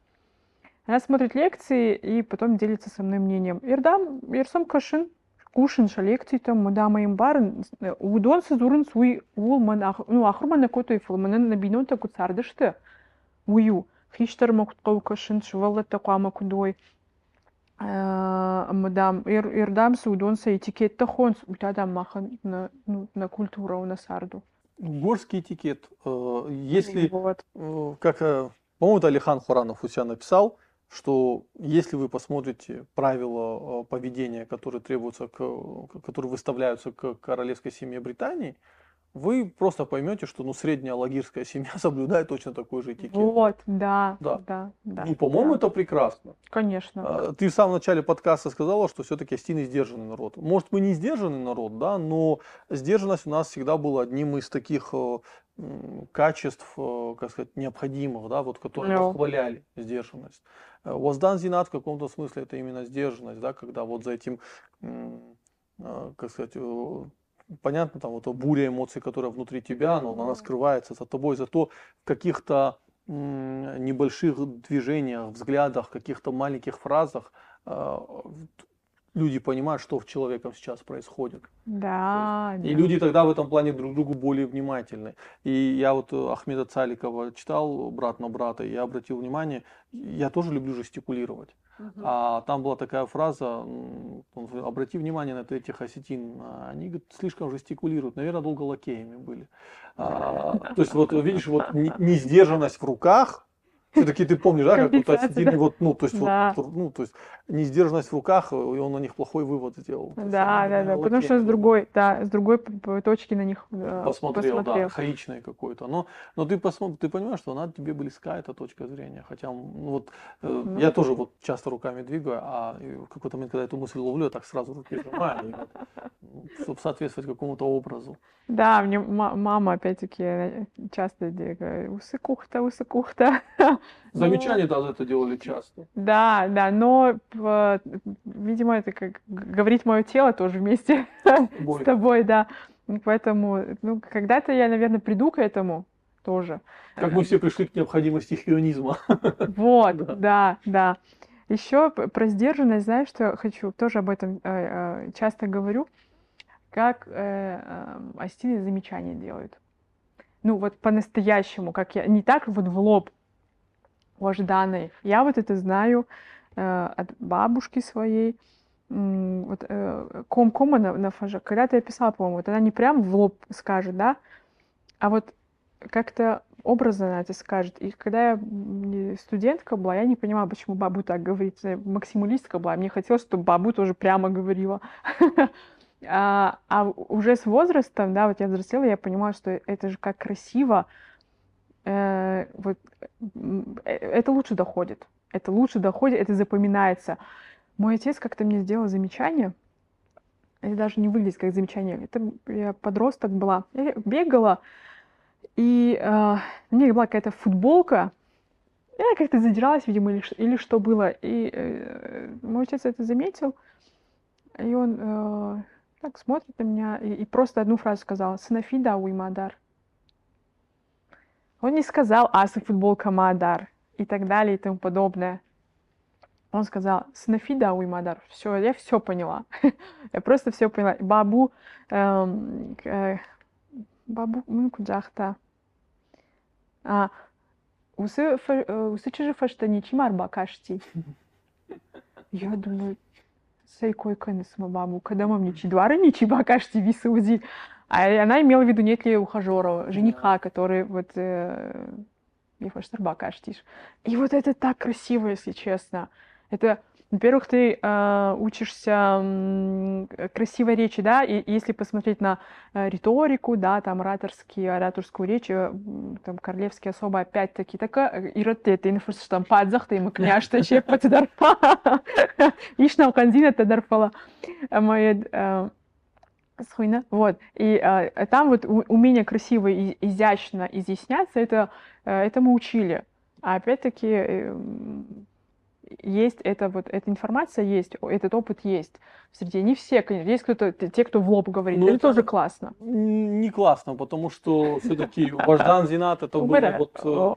Она смотрит лекции и потом делится со мной мнением. Ирдам, Ирсом Кашин, кушинша лекции там, мадама им барын, удон сызурын суй ул ман, ах- ну, ахрман акото ифыл, манын набинон таку цардышты. Ую, хиштар мокутқау кашин, швалла тақуама кудой. Мадам, ир, ирдам судон са этикетта хон, утадам махан на, ну, на культура у нас арду. Горский этикет. э, Если Вот. Э, как, э, по-моему, это Алихан Хуранов у себя написал, что если вы посмотрите правила поведения, которые требуются, к- которые выставляются к королевской семье Британии, вы просто поймете, что ну, средняя лагирская семья соблюдает точно такой же этикет. Вот, да, Да. да, да. И, по-моему, да. это прекрасно. Конечно. А, Ты в самом начале подкаста сказала, что все-таки Астины сдержанный народ. Может, мы не сдержанный народ, да, но сдержанность у нас всегда была одним из таких э, качеств, э, как сказать, необходимых, да, вот, которые Ну. восхваляли сдержанность. Э, Воздан Зинат в каком-то смысле это именно сдержанность, да, когда вот за этим, как сказать, понятно, там вот буря эмоций, которая внутри тебя, но она скрывается за тобой, зато в каких-то небольших движениях, взглядах, каких-то маленьких фразах э, люди понимают, что с человеком сейчас происходит. Да, И да. люди тогда в этом плане друг другу более внимательны. И я вот э, Ахмеда Цаликова читал «Брат на брата», и я обратил внимание, я тоже люблю жестикулировать. А там была такая фраза, обрати внимание на этих осетин, они слишком жестикулируют, наверное, долго лакеями были. А, то есть вот видишь, вот не- несдержанность в руках, все-таки ты помнишь, да, как вот да. вот, ну, то есть Да. вот, ну, то есть несдержанность в руках, и он на них плохой вывод сделал. То есть Да, да, да. наверное, Потому что с другой, да, с другой точки на них э, посмотрел, да, посмотрел. архаичное какое-то. Но, но ты, посмотри, ты понимаешь, что она тебе близка, эта точка зрения. Хотя, ну, вот, э, Ну. я тоже вот часто руками двигаю, а в какой-то момент, когда эту мысль ловлю, я так сразу руки сжимаю, чтобы соответствовать какому-то образу. Да, мне ма- мама опять-таки э, часто говорит, усы кухта, усы кухта. Замечания даже это делали часто. Да, да, но, п- видимо, это как г- говорит мое тело тоже вместе с Бой. тобой, да. Поэтому, ну, когда-то я, наверное, приду к этому тоже. Как мы все пришли к необходимости хионизма. Вот, Да. да. Еще про сдержанность, знаешь, что я хочу, тоже об этом э, э, часто говорю, как э, э, замечания делают. Ну, вот по-настоящему, как я, не так вот в лоб у. Я вот это знаю э, от бабушки своей. Вот э, ком-кома на, на фаже. Когда-то я писала, по-моему, вот она не прям в лоб скажет, да, а вот как-то образно она это скажет. И когда я студентка была, я не понимала, почему бабу так говорит. Я максималистка была, мне хотелось, чтобы бабу тоже прямо говорила. А, а уже с возрастом, да, вот я взрослела, я понимала, что это же как красиво. Э, вот э, это лучше доходит. Это лучше доходит, это запоминается. Мой отец как-то мне сделал замечание. Это даже не выглядит как замечание. Это я подросток была. Я бегала, и э, на мне была какая-то футболка. Я как-то задиралась, видимо, или, или что было. И э, мой отец это заметил. И он э, так смотрит на меня и, и просто одну фразу сказал. Сынофида уймадар. Он не сказал асы футболка мадар и так далее и тому подобное. Он сказал, снафида уймадар. Все, я все поняла. я просто все поняла. Бабу, эм, э, бабу, мы куджахта. А, усы, э, усы чижи фаштани, чимар бакашти. Я думаю, Сейкой кайнысыма бабу, когда мы мне чидвары не чибакашти висауди. А она имела в виду нет ли ухажера, жениха, который вот э, бакаштиш. И вот это так красиво, если честно. Это во-первых, ты э, учишься э, красивой речи, да, и если посмотреть на э, риторику, да, там ораторские, ораторскую речь, э, там королевские особо опять-таки така иротте, инфос там падзах, ты макняшта чепа тадарфа, ишнау канзина тадарфала, моя Схуйна. Вот. И э, там вот умение красиво и изящно изъясняться, это, э, это мы учили. А опять-таки э, есть это вот, эта информация есть, этот опыт есть. Среди не все, конечно, есть кто-то, те, кто в лоб говорит, ну, это тоже классно. Не классно, потому что все-таки Важдан Зинат это было вот э, э,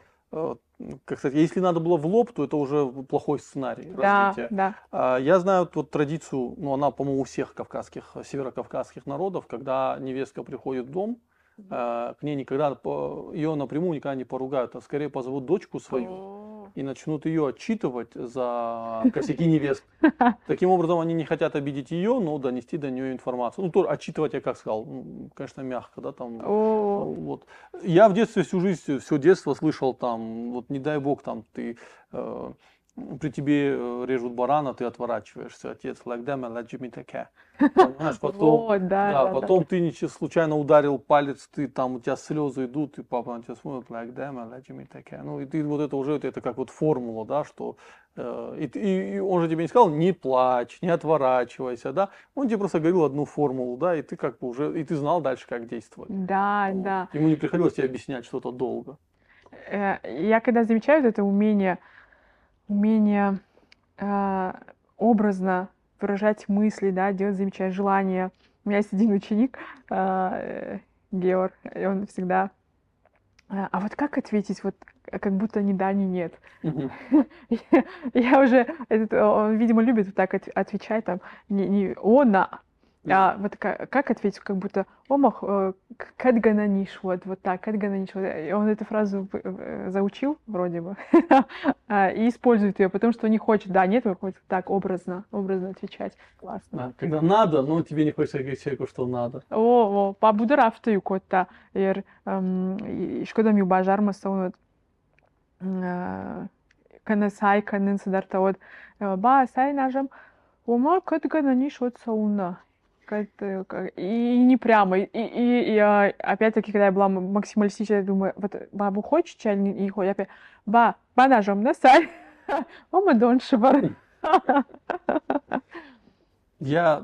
как сказать, если надо было в лоб, то это уже плохой сценарий да, развития. Да. А, я знаю вот традицию, ну она, по-моему, у всех кавказских, северокавказских народов, когда невестка приходит в дом, э, к ней никогда, ее напрямую никогда не поругают, а скорее позовут дочку свою и начнут ее отчитывать за косяки невест. Таким образом, они не хотят обидеть ее, но донести до нее информацию. Ну, то отчитывать, я как сказал, ну, конечно, мягко, да, там. Вот. Я в детстве всю жизнь, все детство слышал там, вот не дай бог, там ты э, при тебе э, режут барана, ты отворачиваешься, отец, like them, like Jimmy Понимаешь, потом, вот, да, да, да, потом да. ты ничего случайно ударил палец, ты там, у тебя слезы идут, и папа на тебя смотрит, like them, like Jimmy Ну, и ты вот это уже, это как вот формула, да, что, э, и, и, и он же тебе не сказал, не плачь, не отворачивайся, да, он тебе просто говорил одну формулу, да, и ты как бы уже, и ты знал дальше, как действовать. Да, вот. да. Ему не приходилось тебе объяснять что-то долго. Э, я когда замечаю это умение умение э, образно выражать мысли, да, делать замечать желания. У меня есть один ученик, э, Георг, и он всегда... «А, а вот как ответить, вот как будто ни да, ни нет? Я уже... Он, видимо, любит вот так отвечать, там, не, не о, на, а вот как, как ответить, как будто омах э, кэдгананиш, вот, вот так, кэдгананиш. Вот. И он эту фразу заучил вроде бы а, и использует ее, потому что не хочет, да, нет, он хочет так образно, образно отвечать. Классно. Да, когда надо, но тебе не хочется говорить человеку, что надо. О, о, по будырафтаю котта, ер, шкода ми бажармаса, он каны сай, каны садарта, вот, ба, сай нажам, ома кэдгананиш вот сауна как-то и не прямо. И, и, и опять-таки, когда я была максималистичной, я думаю, вот бабу хочет чай не хочет, опять, ба, ба ножом на саль, ома дольше Я,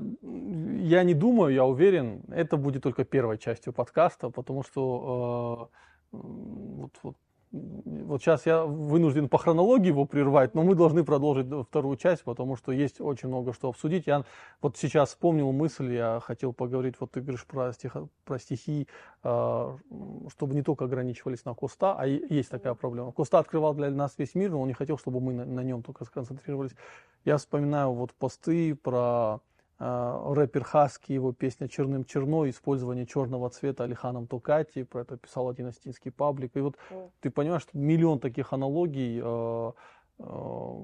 я не думаю, я уверен, это будет только первой частью подкаста, потому что э, вот, вот вот сейчас я вынужден по хронологии его прервать, но мы должны продолжить вторую часть, потому что есть очень много что обсудить. Я вот сейчас вспомнил мысль, я хотел поговорить, вот ты говоришь про, стих, про стихи, э, чтобы не только ограничивались на Коста, а есть такая проблема. Коста открывал для нас весь мир, но он не хотел, чтобы мы на, на нем только сконцентрировались. Я вспоминаю вот посты про рэпер Хаски, его песня «Черным черно», использование черного цвета Алиханом Токати, про это писал один астинский паблик. И вот mm. ты понимаешь, что миллион таких аналогий, э, э,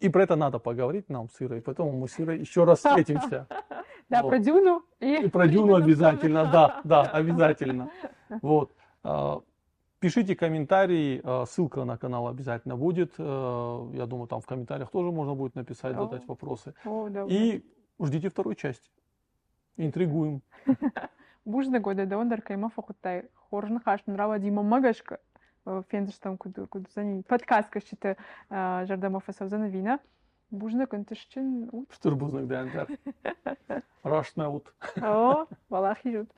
и про это надо поговорить нам с Ирой, поэтому мы с Ирой еще раз встретимся. Да, про Дюну. И про Дюну обязательно, да, да, обязательно. Вот. Пишите комментарии, ссылка на канал обязательно будет. Я думаю, там в комментариях тоже можно будет написать, задать вопросы. И Ждите вторую часть. Интригуем. Бужны года да ондар кайма факуттай. Хоржны хаш нрава дима магашка. Фендерштам куду куду за ней. Подкаст кашчыты жардама фасавзана вина. Бужны контышчын. Штурбузнак да андар. Рашна ут. О, валахи жут.